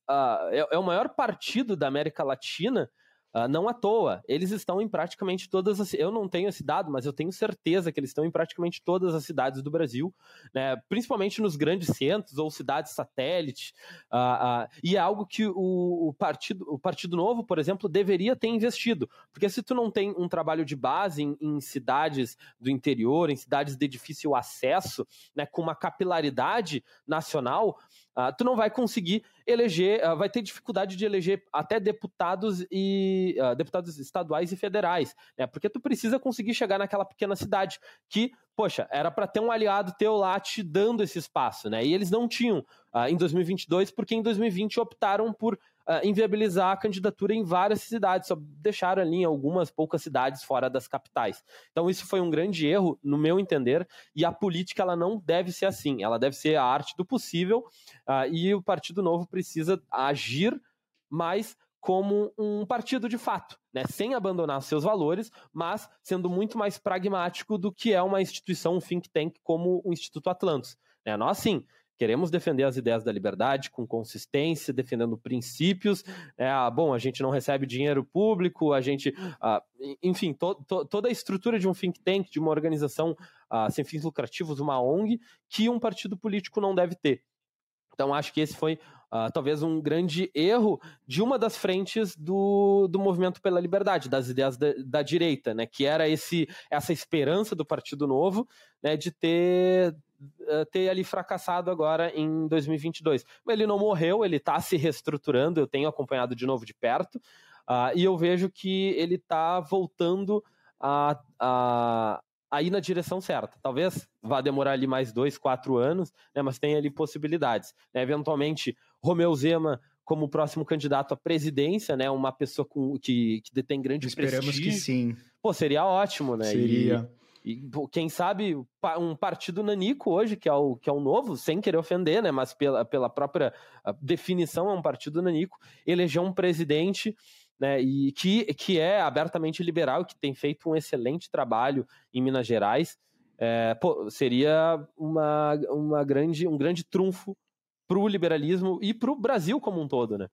é, é o maior partido da América Latina Uh, não à toa, eles estão em praticamente todas as. Eu não tenho esse dado, mas eu tenho certeza que eles estão em praticamente todas as cidades do Brasil, né? principalmente nos grandes centros ou cidades satélites. Uh, uh, e é algo que o, o, partido, o Partido Novo, por exemplo, deveria ter investido. Porque se tu não tem um trabalho de base em, em cidades do interior, em cidades de difícil acesso, né, com uma capilaridade nacional, uh, tu não vai conseguir eleger, uh, vai ter dificuldade de eleger até deputados e uh, deputados estaduais e federais, né? Porque tu precisa conseguir chegar naquela pequena cidade que, poxa, era para ter um aliado teu lá te dando esse espaço, né? E eles não tinham em 2022 porque em 2020 optaram por uh, inviabilizar a candidatura em várias cidades, só deixaram ali em algumas poucas cidades fora das capitais. Então isso foi um grande erro, no meu entender, e a política ela não deve ser assim, ela deve ser a arte do possível, uh, e o Partido Novo precisa agir mais como um partido de fato, né, sem abandonar seus valores, mas sendo muito mais pragmático do que é uma instituição, um think tank como o Instituto Atlantis. Né? Nós, sim, queremos defender as ideias da liberdade com consistência, defendendo princípios. É, ah, bom, a gente não recebe dinheiro público, a gente. Ah, enfim, to, to, toda a estrutura de um think tank, de uma organização ah, sem fins lucrativos, uma ONG, que um partido político não deve ter. Então, acho que esse foi Uh, talvez um grande erro de uma das frentes do, do movimento pela liberdade, das ideias da, da, direita, né, que era esse, essa esperança do Partido Novo né, de ter, uh, ter ali fracassado agora em 2022. Mas ele não morreu, ele está se reestruturando, eu tenho acompanhado de novo de perto, uh, e eu vejo que ele está voltando a, a, a ir na direção certa. Talvez vá demorar ali mais dois, quatro anos, né, mas tem ali possibilidades. Né? Eventualmente, Romeu Zema como próximo candidato à presidência, né, uma pessoa com, que, que detém grande Esperamos prestígio. que sim. Pô, seria ótimo, né? Seria. E, e quem sabe um partido nanico hoje, que é o, que é o novo, sem querer ofender, né, mas pela, pela própria definição é um partido nanico, eleger um presidente né, e que, que é abertamente liberal, que tem feito um excelente trabalho em Minas Gerais, é, pô, seria uma, uma grande, um grande trunfo para o liberalismo e para o Brasil como um todo, né?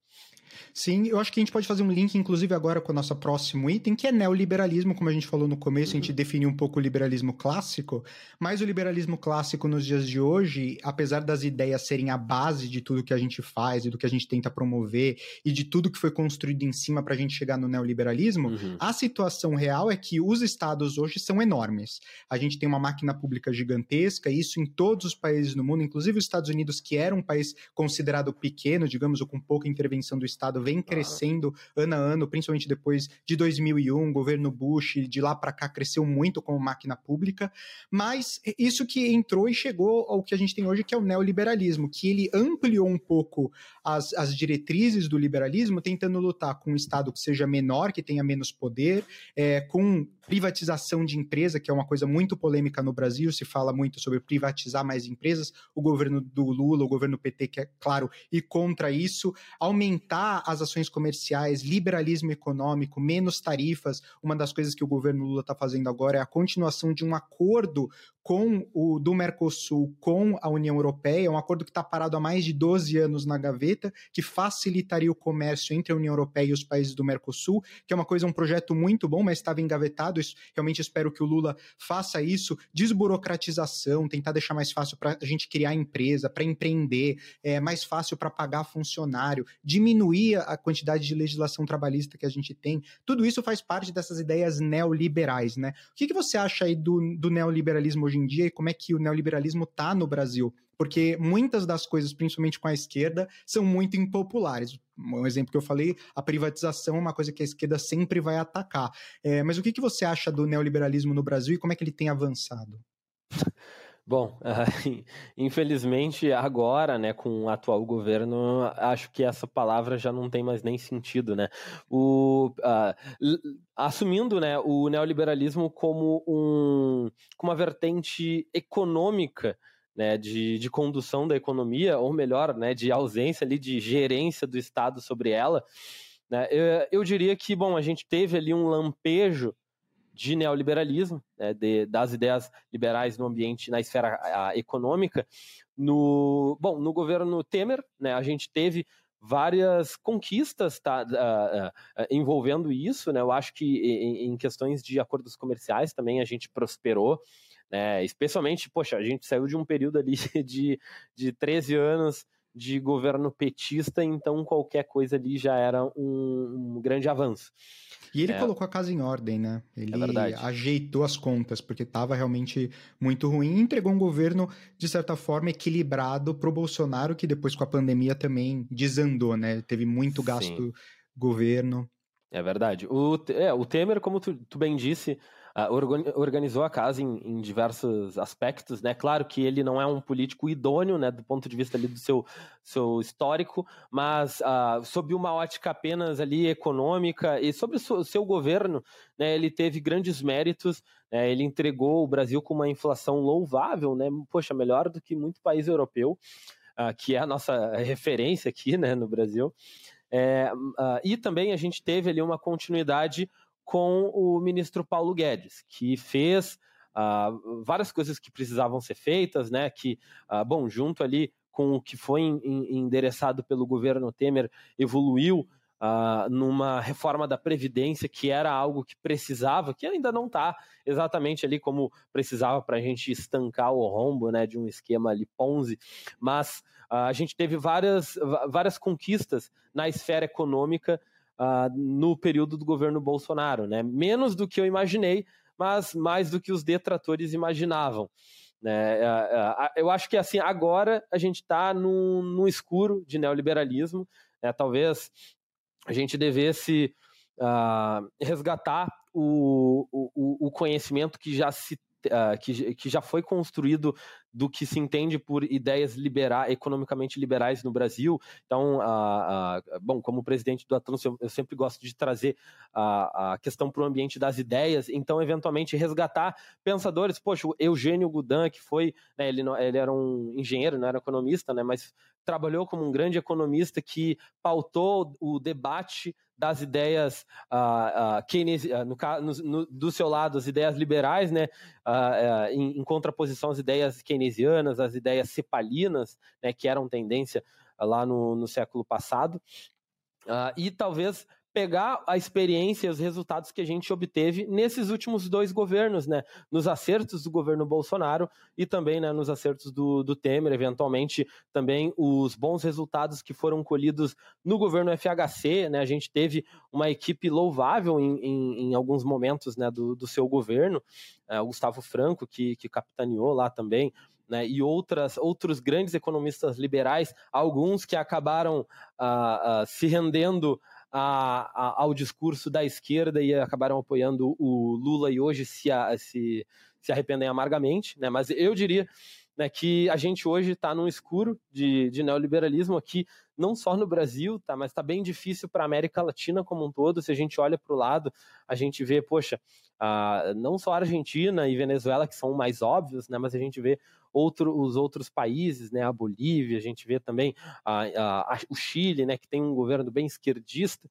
Sim, eu acho que a gente pode fazer um link, inclusive, agora com o nosso próximo item, que é neoliberalismo, como a gente falou no começo, uhum. a gente uhum. definiu um pouco o liberalismo clássico, mas o liberalismo clássico nos dias de hoje, apesar das ideias serem a base de tudo que a gente faz e do que a gente tenta promover e de tudo que foi construído em cima para a gente chegar no neoliberalismo, uhum. a situação real é que os estados hoje são enormes. A gente tem uma máquina pública gigantesca, isso em todos os países do mundo, inclusive os Estados Unidos, que era um país considerado pequeno, digamos, ou com pouca intervenção do Estado Estado vem crescendo ano a ano, principalmente depois de 2001, governo Bush, de lá para cá cresceu muito como máquina pública, mas isso que entrou e chegou ao que a gente tem hoje, que é o neoliberalismo, que ele ampliou um pouco as, as diretrizes do liberalismo, tentando lutar com um Estado que seja menor, que tenha menos poder, é, com privatização de empresa, que é uma coisa muito polêmica no Brasil, se fala muito sobre privatizar mais empresas, o governo do Lula, o governo PT, que é claro, e contra isso, aumentar as ações comerciais, liberalismo econômico, menos tarifas. Uma das coisas que o governo Lula está fazendo agora é a continuação de um acordo com o do Mercosul com a União Europeia, um acordo que está parado há mais de 12 anos na gaveta, que facilitaria o comércio entre a União Europeia e os países do Mercosul, que é uma coisa, um projeto muito bom, mas estava engavetado. Realmente espero que o Lula faça isso. Desburocratização, tentar deixar mais fácil para a gente criar empresa, para empreender, é mais fácil para pagar funcionário, diminuir a quantidade de legislação trabalhista que a gente tem. Tudo isso faz parte dessas ideias neoliberais, né? O que, que você acha aí do, do neoliberalismo hoje em dia e como é que o neoliberalismo está no Brasil. Porque muitas das coisas, principalmente com a esquerda, são muito impopulares. Um exemplo que eu falei, a privatização é uma coisa que a esquerda sempre vai atacar. É, mas o que, que você acha do neoliberalismo no Brasil e como é que ele tem avançado? *laughs* Bom, *laughs* infelizmente agora, né, com o atual governo, acho que essa palavra já não tem mais nem sentido, né? O, uh, assumindo, né, o neoliberalismo como um, uma vertente econômica, né, de, de condução da economia, ou melhor, né, de ausência ali de gerência do Estado sobre ela, né? Eu, eu diria que, bom, a gente teve ali um lampejo de neoliberalismo, né, de, das ideias liberais no ambiente, na esfera a, econômica. No, bom, no governo Temer, né, a gente teve várias conquistas tá, uh, uh, envolvendo isso, né? Eu acho que em, em, questões de acordos comerciais também a gente prosperou, né? Especialmente, poxa, a gente saiu de um período ali *laughs* de, de 13 anos de governo petista, então qualquer coisa ali já era um, um grande avanço. E ele é. colocou a casa em ordem, né? Ele é ajeitou as contas, porque estava realmente muito ruim e entregou um governo, de certa forma, equilibrado para o Bolsonaro, que depois com a pandemia também desandou, né? Teve muito gasto Sim. governo. É verdade. O, é, o Temer, como tu, tu bem disse, organizou a casa em, em, diversos aspectos, né? Claro que ele não é um político idôneo, né, do ponto de vista ali do seu, seu histórico, mas uh, sob uma ótica apenas ali econômica e sobre o seu, seu governo, né, ele teve grandes méritos, né, ele entregou o Brasil com uma inflação louvável, né? Poxa, melhor do que muito país europeu, uh, que é a nossa referência aqui, né, no Brasil. É, e também a gente teve ali uma continuidade com o ministro Paulo Guedes, que fez uh, várias coisas que precisavam ser feitas, né? Que, uh, bom, junto ali com o que foi endereçado pelo governo Temer, evoluiu uh, numa reforma da Previdência, que era algo que precisava, que ainda não está exatamente ali como precisava para a gente estancar o rombo né, de um esquema ali Ponzi, mas a gente teve várias, várias conquistas na esfera econômica uh, no período do governo Bolsonaro, né? menos do que eu imaginei, mas mais do que os detratores imaginavam. Né? É, é, eu acho que assim agora a gente está no escuro de neoliberalismo. Né? Talvez a gente devesse uh, resgatar o, o, o, conhecimento que já se uh, que, que já foi construído do que se entende por ideias liberais, economicamente liberais no Brasil. Então, bom, como presidente do Atlântico, eu, eu sempre gosto de trazer a, a questão para o ambiente das ideias, então, eventualmente, resgatar pensadores. Poxa, o Eugênio Gudan, que foi, né, ele, ele era um engenheiro, não era economista, né, mas trabalhou como um grande economista que pautou o debate das ideias uh, uh, Keynes, uh, no, no, do seu lado, as ideias liberais, né, em, em, contraposição às ideias keynesianas, às ideias cepalinas, né, que eram tendência lá no, no século passado. e talvez pegar a experiência e os resultados que a gente obteve nesses últimos dois governos, né? Nos acertos do governo Bolsonaro e também né, nos acertos do, do Temer, eventualmente também os bons resultados que foram colhidos no governo FHC, né? A gente teve uma equipe louvável em, em, em alguns momentos né, do, do seu governo, é, o Gustavo Franco, que, que capitaneou lá também, né, e outras, outros grandes economistas liberais, alguns que acabaram uh, uh, se rendendo a, a, ao discurso da esquerda e acabaram apoiando o Lula e hoje se, a, se, se arrependem amargamente, né? Mas eu diria né, que a gente hoje está num escuro de, de, neoliberalismo aqui, não só no Brasil, tá, mas está bem difícil para a América Latina como um todo. Se a gente olha para o lado, a gente vê, poxa, não só a Argentina e Venezuela, que são mais óbvios, né, mas a gente vê outro, os outros países, né, a Bolívia, a gente vê também a, a, o Chile, né, que tem um governo bem esquerdista.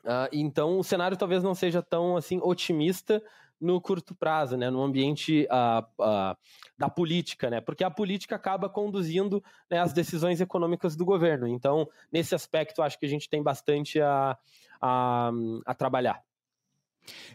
Uh, então, o cenário talvez não seja tão assim otimista no curto prazo, né, no ambiente uh, uh, da política, né, porque a política acaba conduzindo né, as decisões econômicas do governo. Então, nesse aspecto, acho que a gente tem bastante a, a, a trabalhar.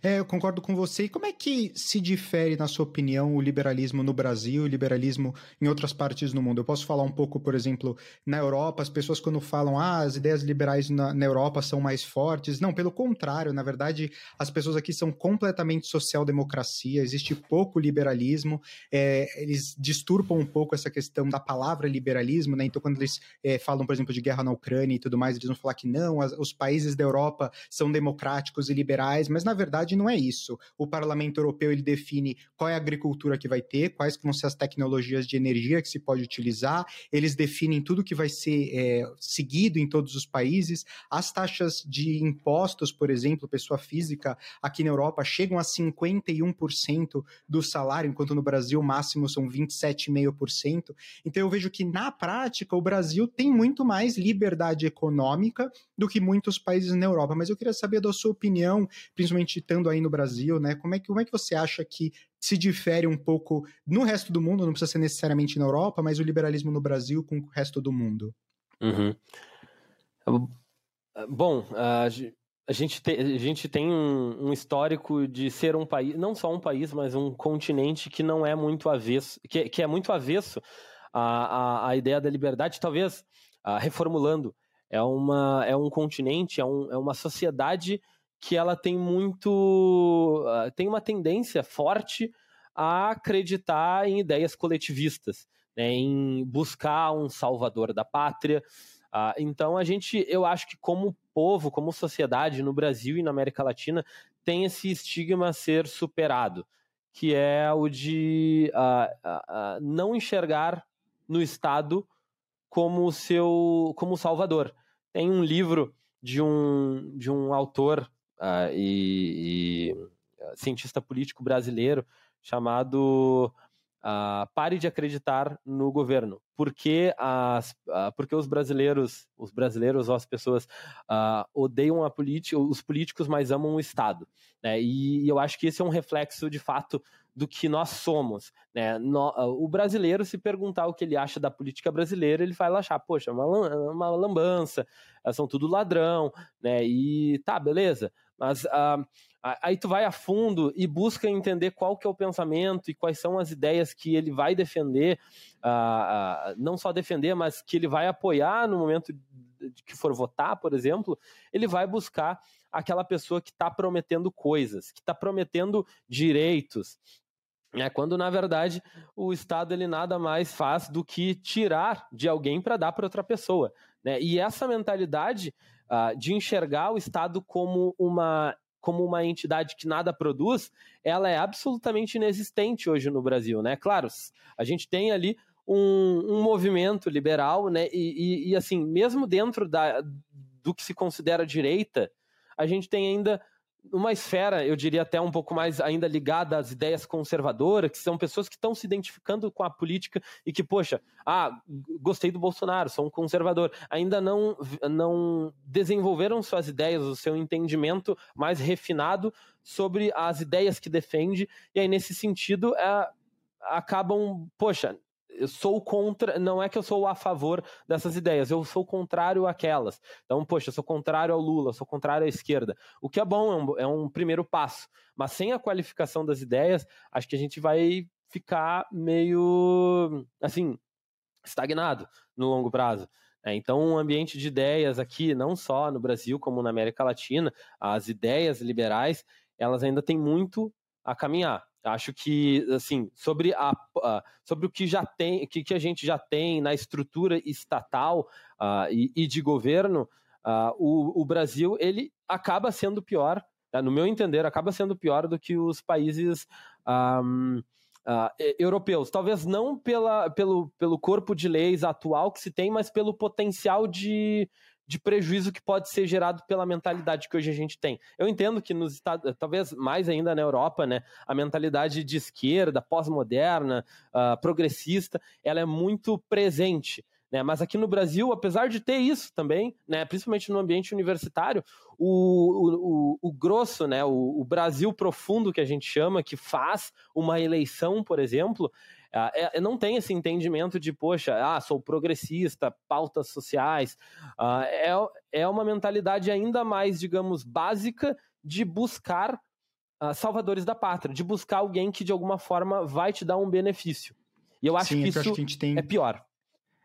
É, eu concordo com você. E como é que se difere, na sua opinião, o liberalismo no Brasil e o liberalismo em outras partes do mundo? Eu posso falar um pouco, por exemplo, na Europa, as pessoas quando falam ah, as ideias liberais na, na Europa são mais fortes. Não, pelo contrário, na verdade, as pessoas aqui são completamente social-democracia, existe pouco liberalismo, é, eles disturpam um pouco essa questão da palavra liberalismo, né? Então, quando eles é, falam, por exemplo, de guerra na Ucrânia e tudo mais, eles vão falar que não, as, os países da Europa são democráticos e liberais, mas na verdade não é isso. O Parlamento Europeu ele define qual é a agricultura que vai ter, quais vão ser as tecnologias de energia que se pode utilizar, eles definem tudo que vai ser é, seguido em todos os países, as taxas de impostos, por exemplo, pessoa física aqui na Europa chegam a 51% do salário, enquanto no Brasil o máximo são 27,5%. Então eu vejo que na prática o Brasil tem muito mais liberdade econômica do que muitos países na Europa, mas eu queria saber da sua opinião, principalmente principalmente estando aí no Brasil, né? Como é que, como é que você acha que se difere um pouco no resto do mundo, não precisa ser necessariamente na Europa, mas o liberalismo no Brasil com o resto do mundo? Uhum. Bom, a gente, te, a gente tem um, um, histórico de ser um país, não só um país, mas um continente que não é muito avesso, que, que é muito avesso à, à, à ideia da liberdade, talvez, uh, reformulando, é, uma, é um continente, é, um, é uma sociedade que ela tem muito. Uh, tem uma tendência forte a acreditar em ideias coletivistas, né, em buscar um salvador da pátria. Uh, então a gente, eu acho que como povo, como sociedade no Brasil e na América Latina, tem esse estigma a ser superado, que é o de uh, não enxergar no Estado como seu como salvador. Tem um livro de um, de um autor uh, e, e, cientista político brasileiro chamado uh, Pare de Acreditar no Governo. porque, as, uh, porque os brasileiros, os brasileiros ou as pessoas odeiam a política, os políticos, mas amam o Estado. Né? E, e eu acho que esse é um reflexo, de fato, do que nós somos. Né? O brasileiro, se perguntar o que ele acha da política brasileira, ele vai achar, poxa, uma, uma lambança, são tudo ladrão, né? E tá, beleza. Mas uh, aí tu vai a fundo e busca entender qual que é o pensamento e quais são as ideias que ele vai defender, uh, uh, não só defender, mas que ele vai apoiar no momento que for votar, por exemplo, ele vai buscar aquela pessoa que está prometendo coisas, que está prometendo direitos, é quando na verdade o Estado ele nada mais faz do que tirar de alguém para dar para outra pessoa, né? E essa mentalidade uh, de enxergar o Estado como uma como uma entidade que nada produz, ela é absolutamente inexistente hoje no Brasil, né? Claro, a gente tem ali um, um movimento liberal, né? E, e, e assim, mesmo dentro da, do que se considera direita, a gente tem ainda uma esfera, eu diria até um pouco mais ainda ligada às ideias conservadoras, que são pessoas que estão se identificando com a política e que, poxa, ah, gostei do Bolsonaro, sou um conservador, ainda não, não desenvolveram suas ideias, o seu entendimento mais refinado sobre as ideias que defende, e aí, nesse sentido, é, acabam, poxa, eu sou contra, não é que eu sou a favor dessas ideias, eu sou contrário àquelas. Então, poxa, eu sou contrário ao Lula, sou contrário à esquerda. O que é bom, é um, é um primeiro passo. Mas sem a qualificação das ideias, acho que a gente vai ficar meio, assim, estagnado no longo prazo. É, então, um ambiente de ideias aqui, não só no Brasil, como na América Latina, as ideias liberais, elas ainda têm muito a caminhar. Acho que, assim, sobre, a, uh, sobre o que já tem, que, que a gente já tem na estrutura estatal uh, e, e, de governo, uh, o, o, Brasil ele acaba sendo pior, tá? no meu entender, acaba sendo pior do que os países um, europeus. Talvez não pela, pelo, pelo corpo de leis atual que se tem, mas pelo potencial de, de prejuízo que pode ser gerado pela mentalidade que hoje a gente tem. Eu entendo que nos Estados, talvez mais ainda na Europa, né, a mentalidade de esquerda, pós-moderna, uh, progressista, ela é muito presente. Né? Mas aqui no Brasil, apesar de ter isso também, né, principalmente no ambiente universitário, o, o, o grosso, né, o, o Brasil profundo que a gente chama, que faz uma eleição, por exemplo, é, não tem esse entendimento de, poxa, ah, sou progressista, pautas sociais. Ah, é, é uma mentalidade ainda mais, digamos, básica de buscar uh, salvadores da pátria, de buscar alguém que de alguma forma vai te dar um benefício. E eu acho Sim, que isso acho que tem... é pior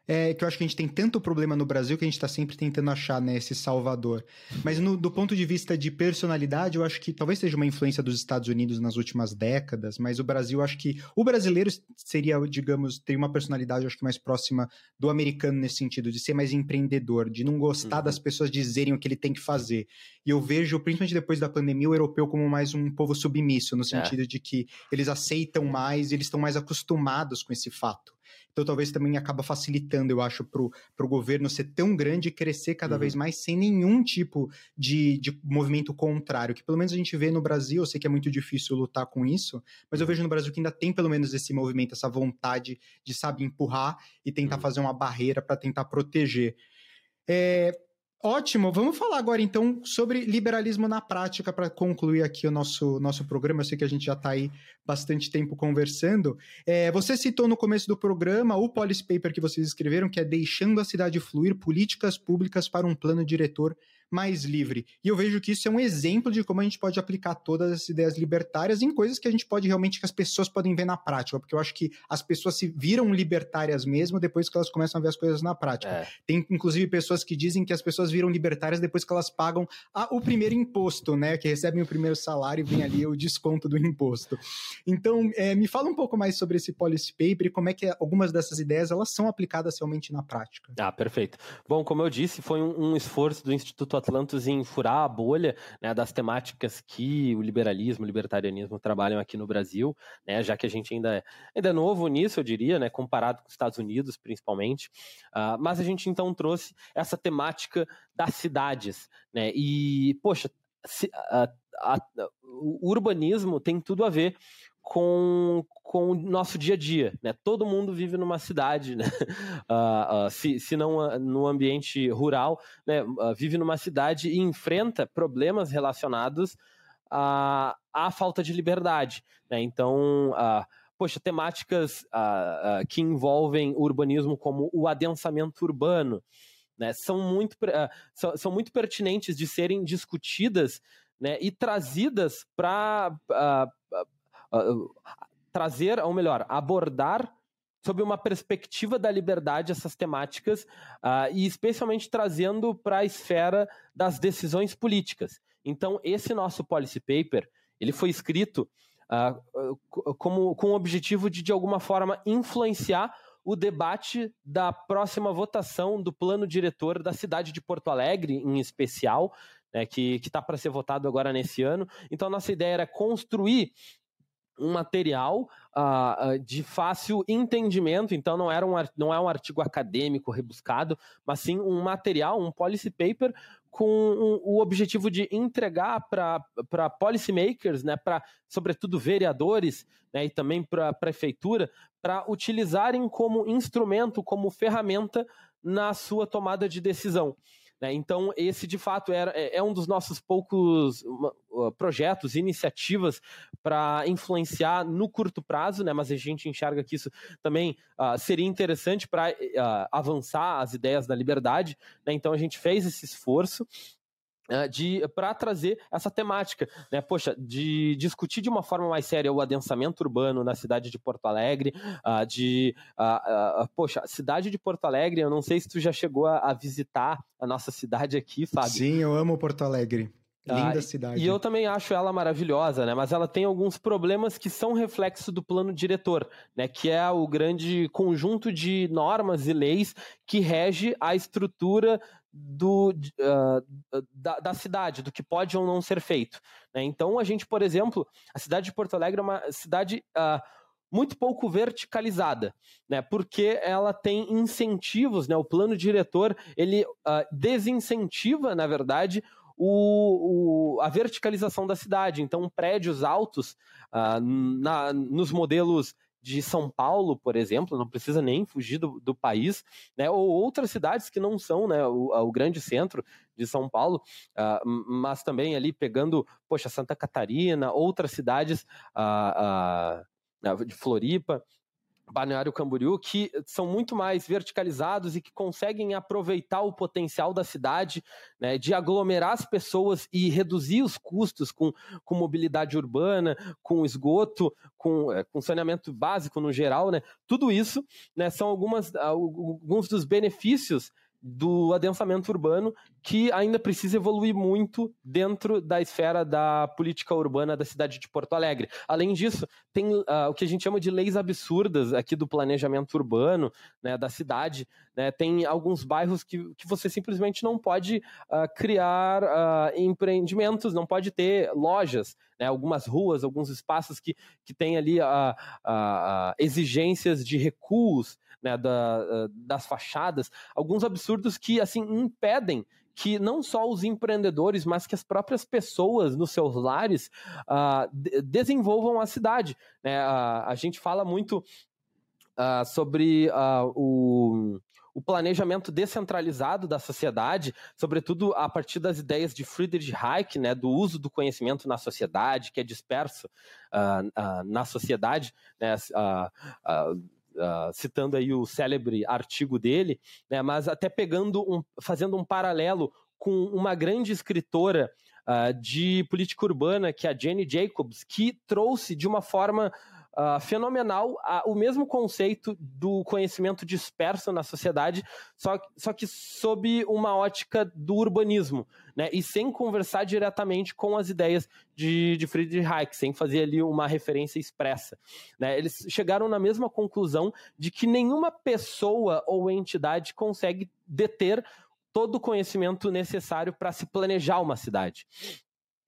é que eu acho que a gente tem tanto problema no Brasil que a gente está sempre tentando achar né, esse salvador. Mas no, do ponto de vista de personalidade, eu acho que talvez seja uma influência dos Estados Unidos nas últimas décadas, mas o Brasil, acho que o brasileiro seria, digamos, teria uma personalidade, acho que mais próxima do americano nesse sentido, de ser mais empreendedor, de não gostar uhum. das pessoas dizerem o que ele tem que fazer. E eu vejo, principalmente depois da pandemia, o europeu como mais um povo submisso, no é. sentido é. de que eles aceitam mais, eles estão mais acostumados com esse fato. Então, talvez também acaba facilitando, eu acho, para o governo ser tão grande e crescer cada uhum. vez mais sem nenhum tipo de, de movimento contrário, que pelo menos a gente vê no Brasil, eu sei que é muito difícil lutar com isso, mas eu vejo no Brasil que ainda tem pelo menos esse movimento, essa vontade de, sabe, empurrar e tentar uhum. fazer uma barreira para tentar proteger. É, Ótimo, vamos falar agora então sobre liberalismo na prática para concluir aqui o nosso, nosso programa. Eu sei que a gente já está aí bastante tempo conversando. É, você citou no começo do programa o policy paper que vocês escreveram, que é Deixando a Cidade Fluir Políticas Públicas para um Plano Diretor mais livre. E eu vejo que isso é um exemplo de como a gente pode aplicar todas as ideias libertárias em coisas que a gente pode realmente, que as pessoas podem ver na prática, porque eu acho que as pessoas se viram libertárias mesmo depois que elas começam a ver as coisas na prática. É. Tem, inclusive, pessoas que dizem que as pessoas viram libertárias depois que elas pagam a, o primeiro imposto, né? Que recebem o primeiro salário e vem ali o desconto do imposto. Então, é, me fala um pouco mais sobre esse policy paper e como é que algumas dessas ideias elas são aplicadas realmente na prática. Ah, perfeito. Bom, como eu disse, foi um, um esforço do Instituto Atlantis em furar a bolha né, das temáticas que o liberalismo, o libertarianismo trabalham aqui no Brasil, né, já que a gente ainda é, ainda é novo nisso, eu diria, né, comparado com os Estados Unidos, principalmente. Uh, mas a gente então trouxe essa temática das cidades, né, e, poxa, se, a, o urbanismo tem tudo a ver com, com o nosso dia a dia. Né? Todo mundo vive numa cidade, né? Uh, *laughs* uh, se, se não no ambiente rural, né? Uh, vive numa cidade e enfrenta problemas relacionados à, à falta de liberdade. Né? Então, poxa, temáticas que envolvem urbanismo, como o adensamento urbano, né? são, muito, são, são muito pertinentes de serem discutidas né, e trazidas para uh, trazer, ou melhor, abordar sob uma perspectiva da liberdade essas temáticas uh, e especialmente trazendo para a esfera das decisões políticas. Então, esse nosso policy paper ele foi escrito uh, como, com o objetivo de, de alguma forma, influenciar o debate da próxima votação do plano diretor da cidade de Porto Alegre, em especial, né, que está para ser votado agora nesse ano. Então, a nossa ideia era construir um material uh, de fácil entendimento, então não, era um, não é um artigo acadêmico rebuscado, mas sim um material, um policy paper com o objetivo de entregar para policymakers, né, para sobretudo vereadores né, e também para a prefeitura, para utilizarem como instrumento, como ferramenta na sua tomada de decisão. Né? Então, esse de fato era, é, é um dos nossos poucos projetos, iniciativas para influenciar no curto prazo, né? mas a gente enxerga que isso também uh, seria interessante para uh, avançar as ideias da liberdade. Né? Então, a gente fez esse esforço ah, de para trazer essa temática, né? Poxa, de discutir de uma forma mais séria o adensamento urbano na cidade de Porto Alegre, uh, de uh, uh, poxa, cidade de Porto Alegre, eu não sei se tu já chegou a, a visitar a nossa cidade aqui, Fábio. Sim, eu amo Porto Alegre. Linda cidade. E eu também acho ela maravilhosa, né? Mas ela tem alguns problemas que são reflexo do plano diretor, né? Que é o grande conjunto de normas e leis que rege a estrutura do, uh, da, da, cidade, do que pode ou não ser feito. Né? Então, a gente, por exemplo, a cidade de Porto Alegre é uma cidade uh, muito pouco verticalizada, né? porque ela tem incentivos, né? o plano diretor ele uh, desincentiva, na verdade, o, o, a verticalização da cidade. Então, prédios altos na, nos modelos de São Paulo, por exemplo, não precisa nem fugir do, do país, né, ou outras cidades que não são né, o, o grande centro de São Paulo, uh, mas também ali pegando, poxa, Santa Catarina, outras cidades uh, uh, de Floripa, Balneário Camboriú, que são muito mais verticalizados e que conseguem aproveitar o potencial da cidade, né, de aglomerar as pessoas e reduzir os custos com, com mobilidade urbana, com esgoto, com, é, com saneamento básico no geral, né? Tudo isso né, são algumas, alguns dos benefícios do adensamento urbano que ainda precisa evoluir muito dentro da esfera da política urbana da cidade de Porto Alegre. Além disso, tem uh, o que a gente chama de leis absurdas aqui do planejamento urbano né, da cidade. Né? Tem alguns bairros que, que você simplesmente não pode uh, criar uh, empreendimentos, não pode ter lojas, né? algumas ruas, alguns espaços que, que têm ali exigências de recuos né, da, das fachadas, alguns absurdos que assim impedem que não só os empreendedores, mas que as próprias pessoas nos seus lares uh, desenvolvam a cidade. Né? Uh, a gente fala muito uh, sobre o, o planejamento descentralizado da sociedade, sobretudo a partir das ideias de Friedrich Hayek, né, do uso do conhecimento na sociedade, que é disperso uh, uh, na sociedade, né, uh, Uh, citando aí o célebre artigo dele, né, mas até pegando um, fazendo um paralelo com uma grande escritora uh, de política urbana, que é a Jenny Jacobs, que trouxe de uma forma uh, fenomenal o mesmo conceito do conhecimento disperso na sociedade, só, só que sob uma ótica do urbanismo, né? E sem conversar diretamente com as ideias de, de Friedrich Hayek, sem fazer ali uma referência expressa. Né? Eles chegaram na mesma conclusão de que nenhuma pessoa ou entidade consegue deter todo o conhecimento necessário para se planejar uma cidade.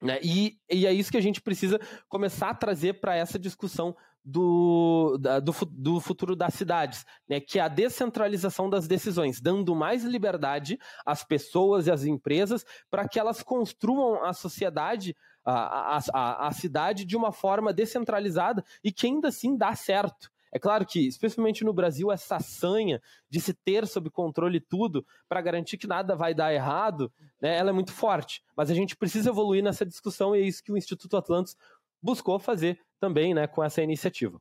Né? E, e, é isso que a gente precisa começar a trazer para essa discussão do, do, do, futuro das cidades, né, que é a descentralização das decisões, dando mais liberdade às pessoas e às empresas para que elas construam a sociedade, a, a, a cidade de uma forma descentralizada e que ainda assim dá certo. É claro que, especialmente no Brasil, essa sanha de se ter sob controle tudo para garantir que nada vai dar errado, né, ela é muito forte. Mas a gente precisa evoluir nessa discussão e é isso que o Instituto Atlantis buscou fazer também né, com essa iniciativa.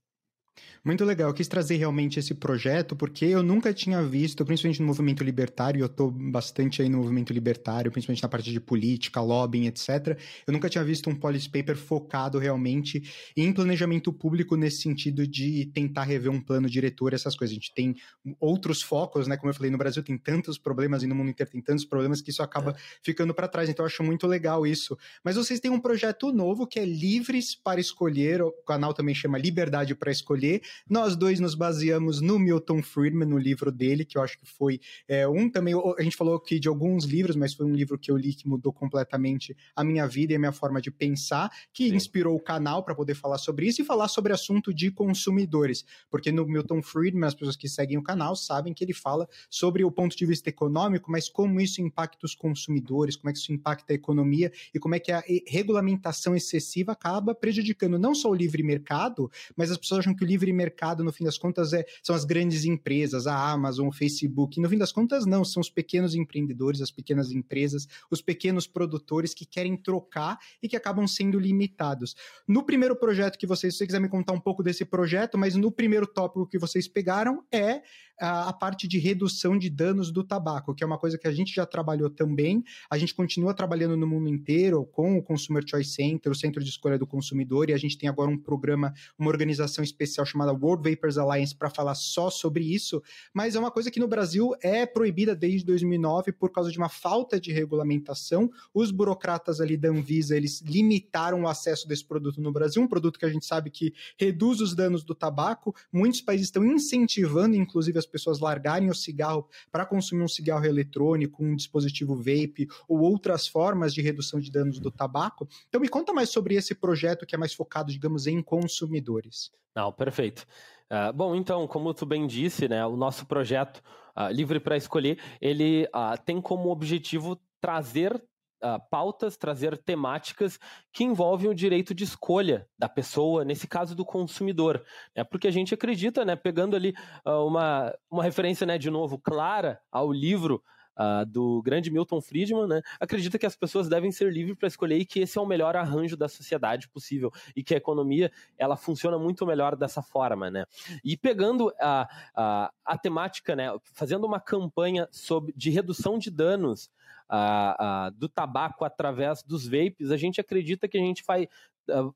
Muito legal, eu quis trazer realmente esse projeto, porque eu nunca tinha visto, principalmente no movimento libertário, eu estou bastante aí no movimento libertário, principalmente na parte de política, lobbying, etc. Eu nunca tinha visto um policy paper focado realmente em planejamento público nesse sentido de tentar rever um plano diretor, essas coisas. A gente tem outros focos, né? Como eu falei, no Brasil tem tantos problemas e no mundo inteiro tem tantos problemas que isso acaba é. ficando para trás. Então eu acho muito legal isso. Mas vocês têm um projeto novo que é Livres para Escolher, o canal também chama Liberdade para Escolher escolher. Nós dois nos baseamos no Milton Friedman, no livro dele, que eu acho que foi é, um também. A gente falou aqui de alguns livros, mas foi um livro que eu li que mudou completamente a minha vida e a minha forma de pensar, que Sim. inspirou o canal para poder falar sobre isso e falar sobre assunto de consumidores. Porque no Milton Friedman, as pessoas que seguem o canal sabem que ele fala sobre o ponto de vista econômico, mas como isso impacta os consumidores, como é que isso impacta a economia e como é que a regulamentação excessiva acaba prejudicando não só o livre mercado, mas as pessoas acham que o livre mercado, no fim das contas, é, são as grandes empresas, a Amazon, o Facebook. no fim das contas, não, são os pequenos empreendedores, as pequenas empresas, os pequenos produtores que querem trocar e que acabam sendo limitados. No primeiro projeto que vocês, se você quiser me contar um pouco desse projeto, mas no primeiro tópico que vocês pegaram é a, parte de redução de danos do tabaco, que é uma coisa que a gente já trabalhou também. A gente continua trabalhando no mundo inteiro com o Consumer Choice Center, o Centro de Escolha do Consumidor, e a gente tem agora um programa, uma organização especial chamada World Vapers Alliance para falar só sobre isso, mas é uma coisa que no Brasil é proibida desde 2009 por causa de uma falta de regulamentação. Os burocratas ali da Anvisa, eles limitaram o acesso desse produto no Brasil, um produto que a gente sabe que reduz os danos do tabaco. Muitos países estão incentivando, inclusive, as pessoas largarem o cigarro para consumir um cigarro eletrônico, um dispositivo vape ou outras formas de redução de danos do tabaco. Então me conta mais sobre esse projeto que é mais focado, digamos, em consumidores. Não, perfeito. Uh, bom, então, como tu bem disse, né, o nosso projeto uh, Livre para Escolher, ele uh, tem como objetivo trazer Uh, pautas, trazer temáticas que envolvem o direito de escolha da pessoa, nesse caso do consumidor. Né? Porque a gente acredita, né, pegando ali uh, uma, uma referência, né, de novo, clara ao livro uh, do grande Milton Friedman, né, acredita que as pessoas devem ser livres para escolher e que esse é o melhor arranjo da sociedade possível e que a economia ela funciona muito melhor dessa forma, né? E pegando a, a, a temática, né, fazendo uma campanha sobre, de redução de danos uh, uh, do tabaco através dos vapes, a gente acredita que a gente vai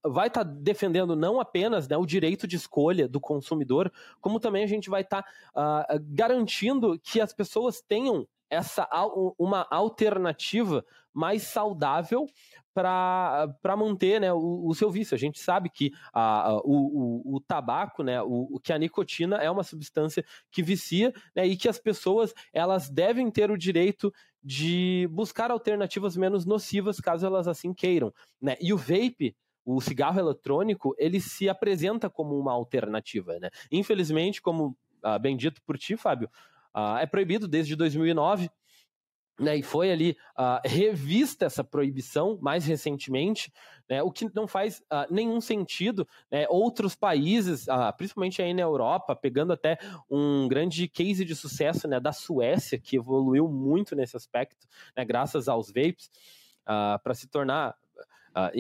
vai estar tá defendendo não apenas né, o direito de escolha do consumidor, como também a gente vai estar tá, uh, garantindo que as pessoas tenham essa uma alternativa mais saudável para manter né, o, o, seu vício. A gente sabe que a, a, o, o, o, tabaco, né, o, que a nicotina é uma substância que vicia né, e que as pessoas elas devem ter o direito de buscar alternativas menos nocivas caso elas assim queiram. Né? E o vape, o cigarro eletrônico, ele se apresenta como uma alternativa. Né? Infelizmente, como ah, bem dito por ti, Fábio, Uh, é proibido desde 2009. Né, e foi ali uh, *laughs* revista essa proibição mais recentemente, né, o que não faz uh, nenhum sentido. Né, outros países, uh, principalmente aí na Europa, pegando até um grande case de sucesso né, da Suécia, que evoluiu muito nesse aspecto, né, graças aos vapes, para se tornar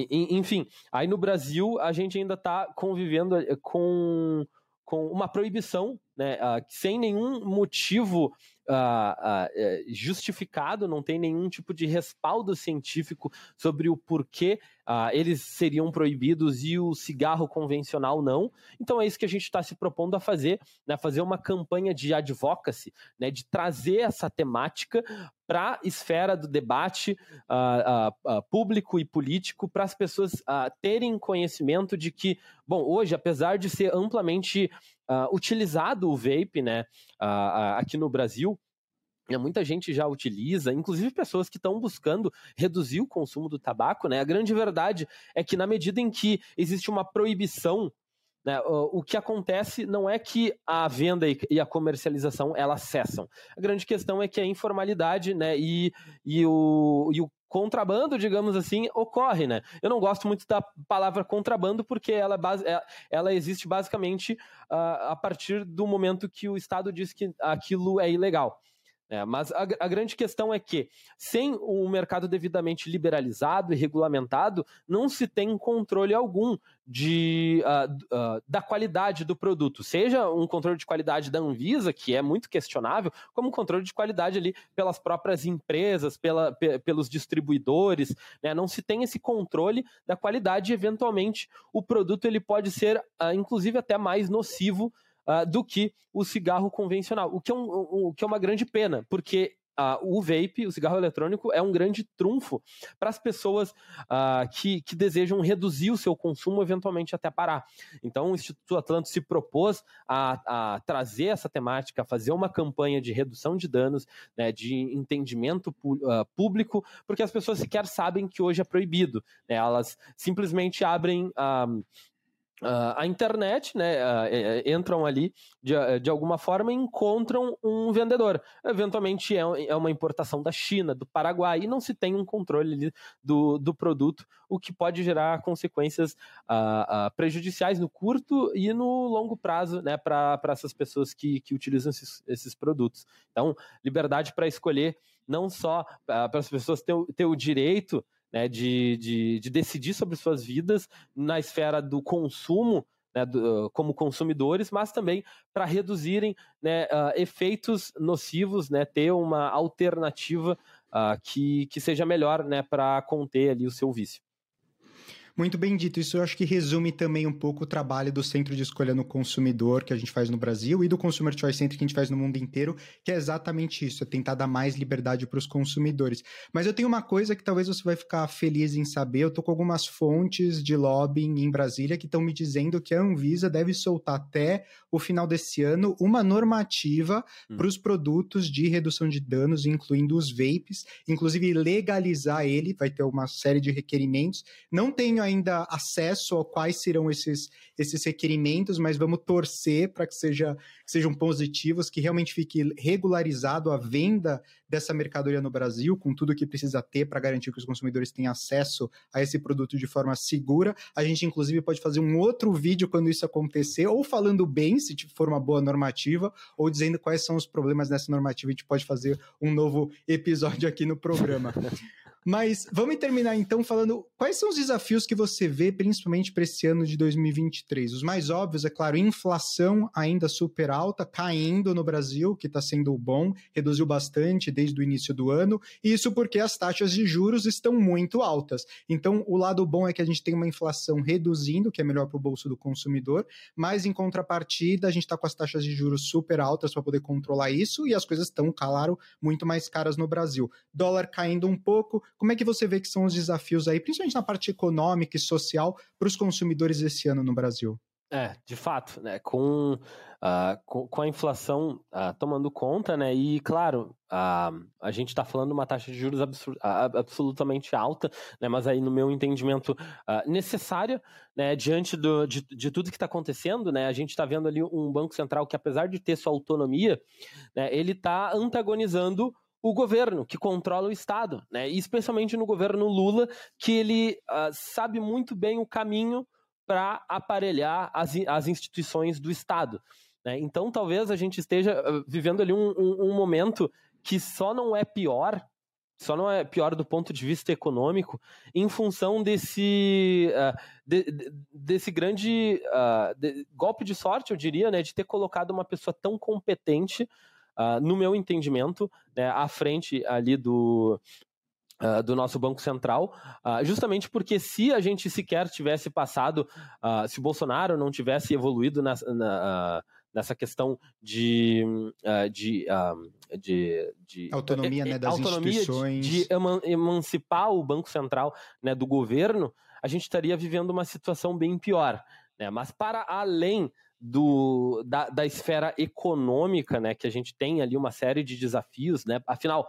enfim, aí no Brasil a gente ainda está convivendo eh, com com uma proibição, né, uh, sem nenhum motivo uh, uh, justificado, não tem nenhum tipo de respaldo científico sobre o porquê eles seriam proibidos e o cigarro convencional não. Então é isso que a gente está se propondo a fazer, né, fazer uma campanha de advocacy, né, de trazer essa temática para a esfera do debate público e político, para as pessoas terem conhecimento de que, bom, hoje, apesar de ser amplamente utilizado o vape, né, aqui no Brasil, né, muita gente já utiliza, inclusive pessoas que estão buscando reduzir o consumo do tabaco, né? A grande verdade é que na medida em que existe uma proibição né, o, que acontece não é que a venda e, e, a comercialização elas cessam. A grande questão é que a informalidade né, e, e, o, e o contrabando, digamos assim, ocorre, né? Eu não gosto muito da palavra contrabando porque ela, é é, ela existe basicamente uh, a partir do momento que o Estado diz que aquilo é ilegal. É, mas a, a, grande questão é que, sem o mercado devidamente liberalizado e regulamentado, não se tem controle algum de, uh, uh, da qualidade do produto. Seja um controle de qualidade da Anvisa, que é muito questionável, como um controle de qualidade ali pelas próprias empresas, pela, pelos distribuidores. Né? Não se tem esse controle da qualidade e, eventualmente, o produto ele pode ser, uh, inclusive, até mais nocivo uh, do que o cigarro convencional, o que é, um, um, que é uma grande pena, porque Uh, o vape, o cigarro eletrônico, é um grande trunfo para as pessoas uh, que, que, desejam reduzir o seu consumo, eventualmente até parar. Então, o Instituto Atlanto se propôs a, a trazer essa temática, a fazer uma campanha de redução de danos, né, de entendimento uh, público, porque as pessoas sequer sabem que hoje é proibido. Né, elas simplesmente abrem. Uh, a internet, né, uh, entram ali de, de alguma forma e encontram um vendedor. Eventualmente é, é uma importação da China, do Paraguai, e não se tem um controle do, do produto, o que pode gerar consequências uh, prejudiciais no curto e no longo prazo né, para essas pessoas que, que utilizam esses, esses produtos. Então, liberdade para escolher não só para as pessoas ter, ter o direito né, de, de, de decidir sobre suas vidas na esfera do consumo, né, do, como consumidores, mas também para reduzirem né, uh, efeitos nocivos, né, ter uma alternativa uh, que, que seja melhor né, para conter ali o seu vício. Muito bem dito. Isso eu acho que resume também um pouco o trabalho do Centro de Escolha no Consumidor que a gente faz no Brasil e do Consumer Choice Center que a gente faz no mundo inteiro, que é exatamente isso, é tentar dar mais liberdade para os consumidores. Mas eu tenho uma coisa que talvez você vai ficar feliz em saber. Eu tô com algumas fontes de lobbying em Brasília que estão me dizendo que a Anvisa deve soltar até o final desse ano uma normativa hum. para os produtos de redução de danos, incluindo os vapes, inclusive legalizar ele, vai ter uma série de requerimentos. Não tenho ainda acesso a quais serão esses, esses requerimentos, mas vamos torcer para que, seja, que sejam positivos, que realmente fique regularizado a venda dessa mercadoria no Brasil, com tudo que precisa ter para garantir que os consumidores tenham acesso a esse produto de forma segura. A gente, inclusive, pode fazer um outro vídeo quando isso acontecer, ou falando bem, se for uma boa normativa, ou dizendo quais são os problemas dessa normativa. A gente pode fazer um novo episódio aqui no programa. *laughs* Mas vamos terminar então falando quais são os desafios que você vê, principalmente para esse ano de 2023. Os mais óbvios, é claro, inflação ainda super alta, caindo no Brasil, que está sendo bom, reduziu bastante desde o início do ano. Isso porque as taxas de juros estão muito altas. Então, o lado bom é que a gente tem uma inflação reduzindo, que é melhor para o bolso do consumidor, mas em contrapartida, a gente está com as taxas de juros super altas para poder controlar isso e as coisas estão, claro, muito mais caras no Brasil. Dólar caindo um pouco, como é que você vê que são os desafios aí, principalmente na parte econômica e social, para os consumidores esse ano no Brasil? É, de fato, né? Com, uh, com, com, a inflação uh, tomando conta, né? E claro, uh, a gente está falando de uma taxa de juros absolutamente alta, né? Mas aí, no meu entendimento, necessária, né? Diante do, de, de tudo que está acontecendo, né? A gente está vendo ali um Banco Central que, apesar de ter sua autonomia, né? Ele está antagonizando o governo que controla o Estado, né? E especialmente no governo Lula, que ele uh, sabe muito bem o caminho para aparelhar as, as instituições do Estado. Né? Então, talvez a gente esteja uh, vivendo ali um, um, um momento que só não é pior só não é pior do ponto de vista econômico em função desse uh, de, de, desse grande uh, de, golpe de sorte, eu diria, né, de ter colocado uma pessoa tão competente uh, no meu entendimento, né, à frente ali do, Uh, do nosso Banco Central, uh, justamente porque se a gente sequer tivesse passado, uh, se o Bolsonaro não tivesse evoluído nessa, na, nessa questão de, de, de, de, autonomia né, das autonomia instituições, de, de emancipar o Banco Central né, do governo, a gente estaria vivendo uma situação bem pior. Né? Mas para além do, da, da, esfera econômica, né, que a gente tem ali uma série de desafios, né, afinal,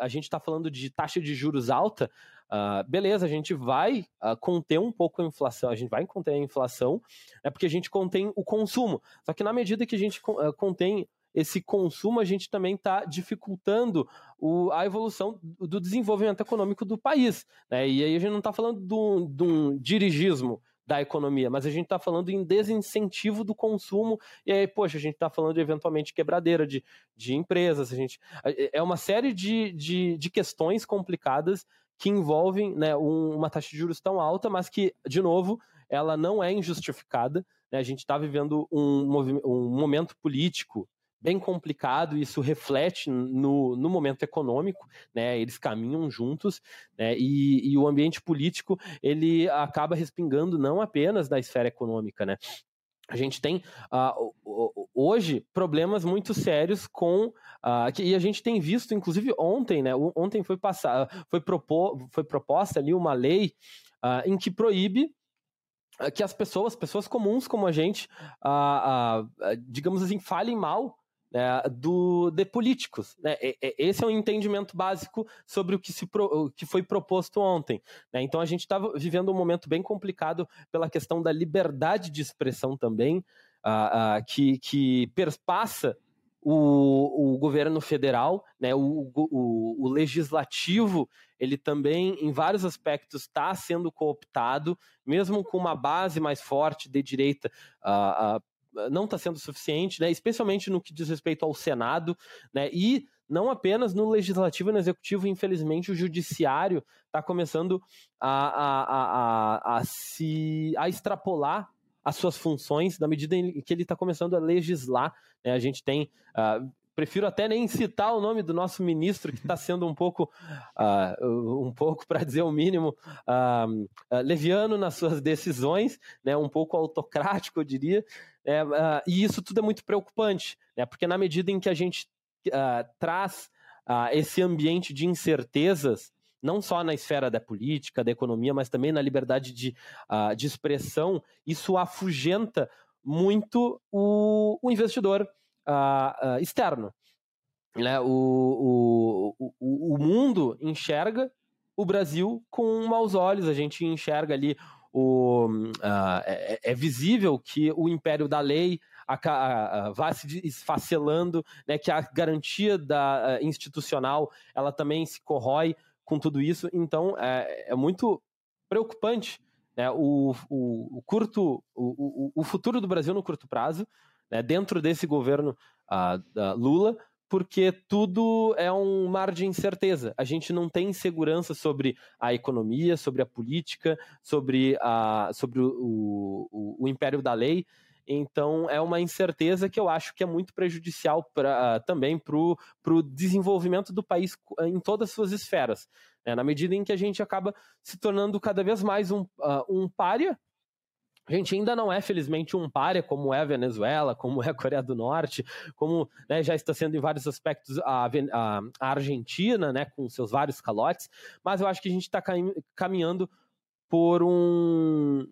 a gente está falando de taxa de juros alta, uh, beleza, a gente vai uh, conter um pouco a inflação, a gente vai conter a inflação, é porque a gente contém o consumo, só que na medida que a gente uh, contém esse consumo, a gente também está dificultando o, a evolução do desenvolvimento econômico do país. Né? E aí a gente não está falando de um dirigismo, da economia, mas a gente está falando em desincentivo do consumo, e aí, poxa, a gente está falando de eventualmente quebradeira de, de empresas, a gente. É uma série de, de, de questões complicadas que envolvem né, um, uma taxa de juros tão alta, mas que, de novo, ela não é injustificada. Né? A gente está vivendo um, um momento político bem complicado, isso reflete no, no momento econômico, né? Eles caminham juntos, né? E, e o ambiente político ele acaba respingando não apenas da esfera econômica, né? A gente tem uh, hoje problemas muito sérios com uh, que, e a gente tem visto, inclusive ontem, né? Ontem foi passar, foi, propor, foi proposta ali uma lei uh, em que proíbe que as pessoas, pessoas comuns como a gente, digamos assim, falem mal né, do, de políticos. Né? Esse é um entendimento básico sobre o que, se pro, o que foi proposto ontem. Né? Então a gente está vivendo um momento bem complicado pela questão da liberdade de expressão também, uh, uh, que, que perpassa o, o, governo federal, né, o, o, o, legislativo, ele também, em vários aspectos, está sendo cooptado, mesmo com uma base mais forte de direita uh, uh, não está sendo suficiente, né, especialmente no que diz respeito ao Senado, né, e não apenas no legislativo e no executivo, infelizmente o judiciário está começando a, a, a, a, se a extrapolar as suas funções na medida em que ele está começando a legislar. Né? A gente tem uh, prefiro até nem citar o nome do nosso ministro, que está sendo um pouco, uh, um pouco para dizer o mínimo, uh, uh, leviano nas suas decisões, né, um pouco autocrático, eu diria, é, e isso tudo é muito preocupante, né, porque na medida em que a gente traz esse ambiente de incertezas, não só na esfera da política, da economia, mas também na liberdade de, de expressão, isso afugenta muito o, o investidor, uh, uh, externo. Né? O, o, o, o mundo enxerga o Brasil com maus olhos, a gente enxerga ali o, uh, é, é, visível que o império da lei a, a, a, vai se esfacelando, né, que a garantia da institucional ela também se corrói com tudo isso, então é, é muito preocupante né, o, o, o curto o, o, futuro do Brasil no curto prazo né, dentro desse governo uh, Lula, porque tudo é um mar de incerteza. A gente não tem segurança sobre a economia, sobre a política, sobre, a, sobre o, o, o império da lei. Então, é uma incerteza que eu acho que é muito prejudicial pra, também para o desenvolvimento do país em todas as suas esferas. Né? Na medida em que a gente acaba se tornando cada vez mais um, uh, um párea a gente ainda não é, felizmente, um párea como é a Venezuela, como é a Coreia do Norte, como né, já está sendo em vários aspectos a, a, a, Argentina, né, com seus vários calotes, mas eu acho que a gente está caminhando por, um,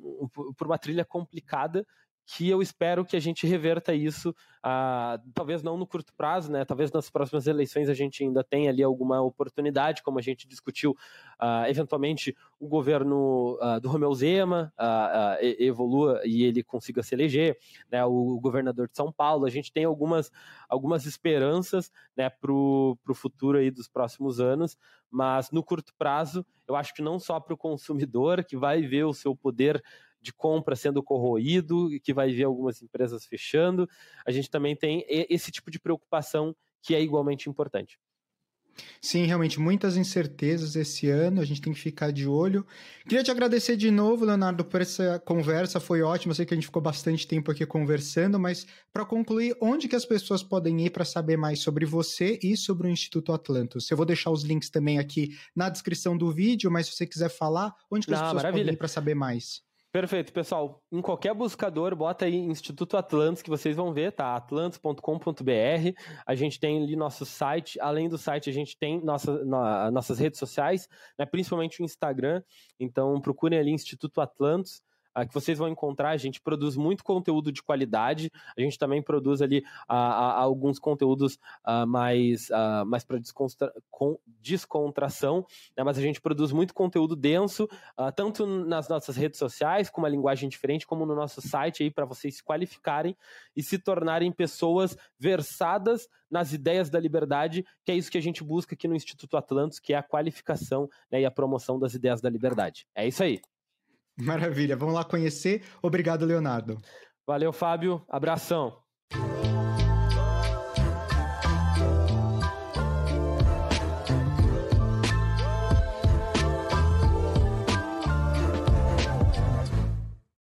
por uma trilha complicada que eu espero que a gente reverta isso, uh, talvez não no curto prazo, né? Talvez nas próximas eleições a gente ainda tenha ali alguma oportunidade, como a gente discutiu, uh, eventualmente o governo uh, do Romeu Zema evolua e ele consiga se eleger, né? O, o, governador de São Paulo, a gente tem algumas, algumas esperanças, né? Para o futuro aí dos próximos anos, mas no curto prazo, eu acho que não só para o consumidor que vai ver o seu poder de compra sendo corroído, que vai ver algumas empresas fechando. A gente também tem esse tipo de preocupação que é igualmente importante. Sim, realmente muitas incertezas esse ano, a gente tem que ficar de olho. Queria te agradecer de novo, Leonardo, por essa conversa, foi ótimo. Eu sei que a gente ficou bastante tempo aqui conversando, mas para concluir, onde que as pessoas podem ir para saber mais sobre você e sobre o Instituto Atlantos? Eu vou deixar os links também aqui na descrição do vídeo, mas se você quiser falar, onde que as pessoas maravilha. podem ir para saber mais? Perfeito, pessoal. Em qualquer buscador, bota aí Instituto Atlantis que vocês vão ver, tá? atlantis.com.br. A gente tem ali nosso site. Além do site, a gente tem nossa, no, nossas redes sociais, né? principalmente o Instagram. Então, procurem ali Instituto Atlantis. Uh, que vocês vão encontrar. A gente produz muito conteúdo de qualidade, a gente também produz ali uh, alguns conteúdos mais, mais para descontra descontração, né? mas a gente produz muito conteúdo denso, tanto nas nossas redes sociais, com uma linguagem diferente, como no nosso site aí para vocês se qualificarem e se tornarem pessoas versadas nas ideias da liberdade, que é isso que a gente busca aqui no Instituto Atlantos, que é a qualificação né, e a promoção das ideias da liberdade. É isso aí. *laughs* Maravilha, vamos lá conhecer. Obrigado, Leonardo. Valeu, Fábio. Abração.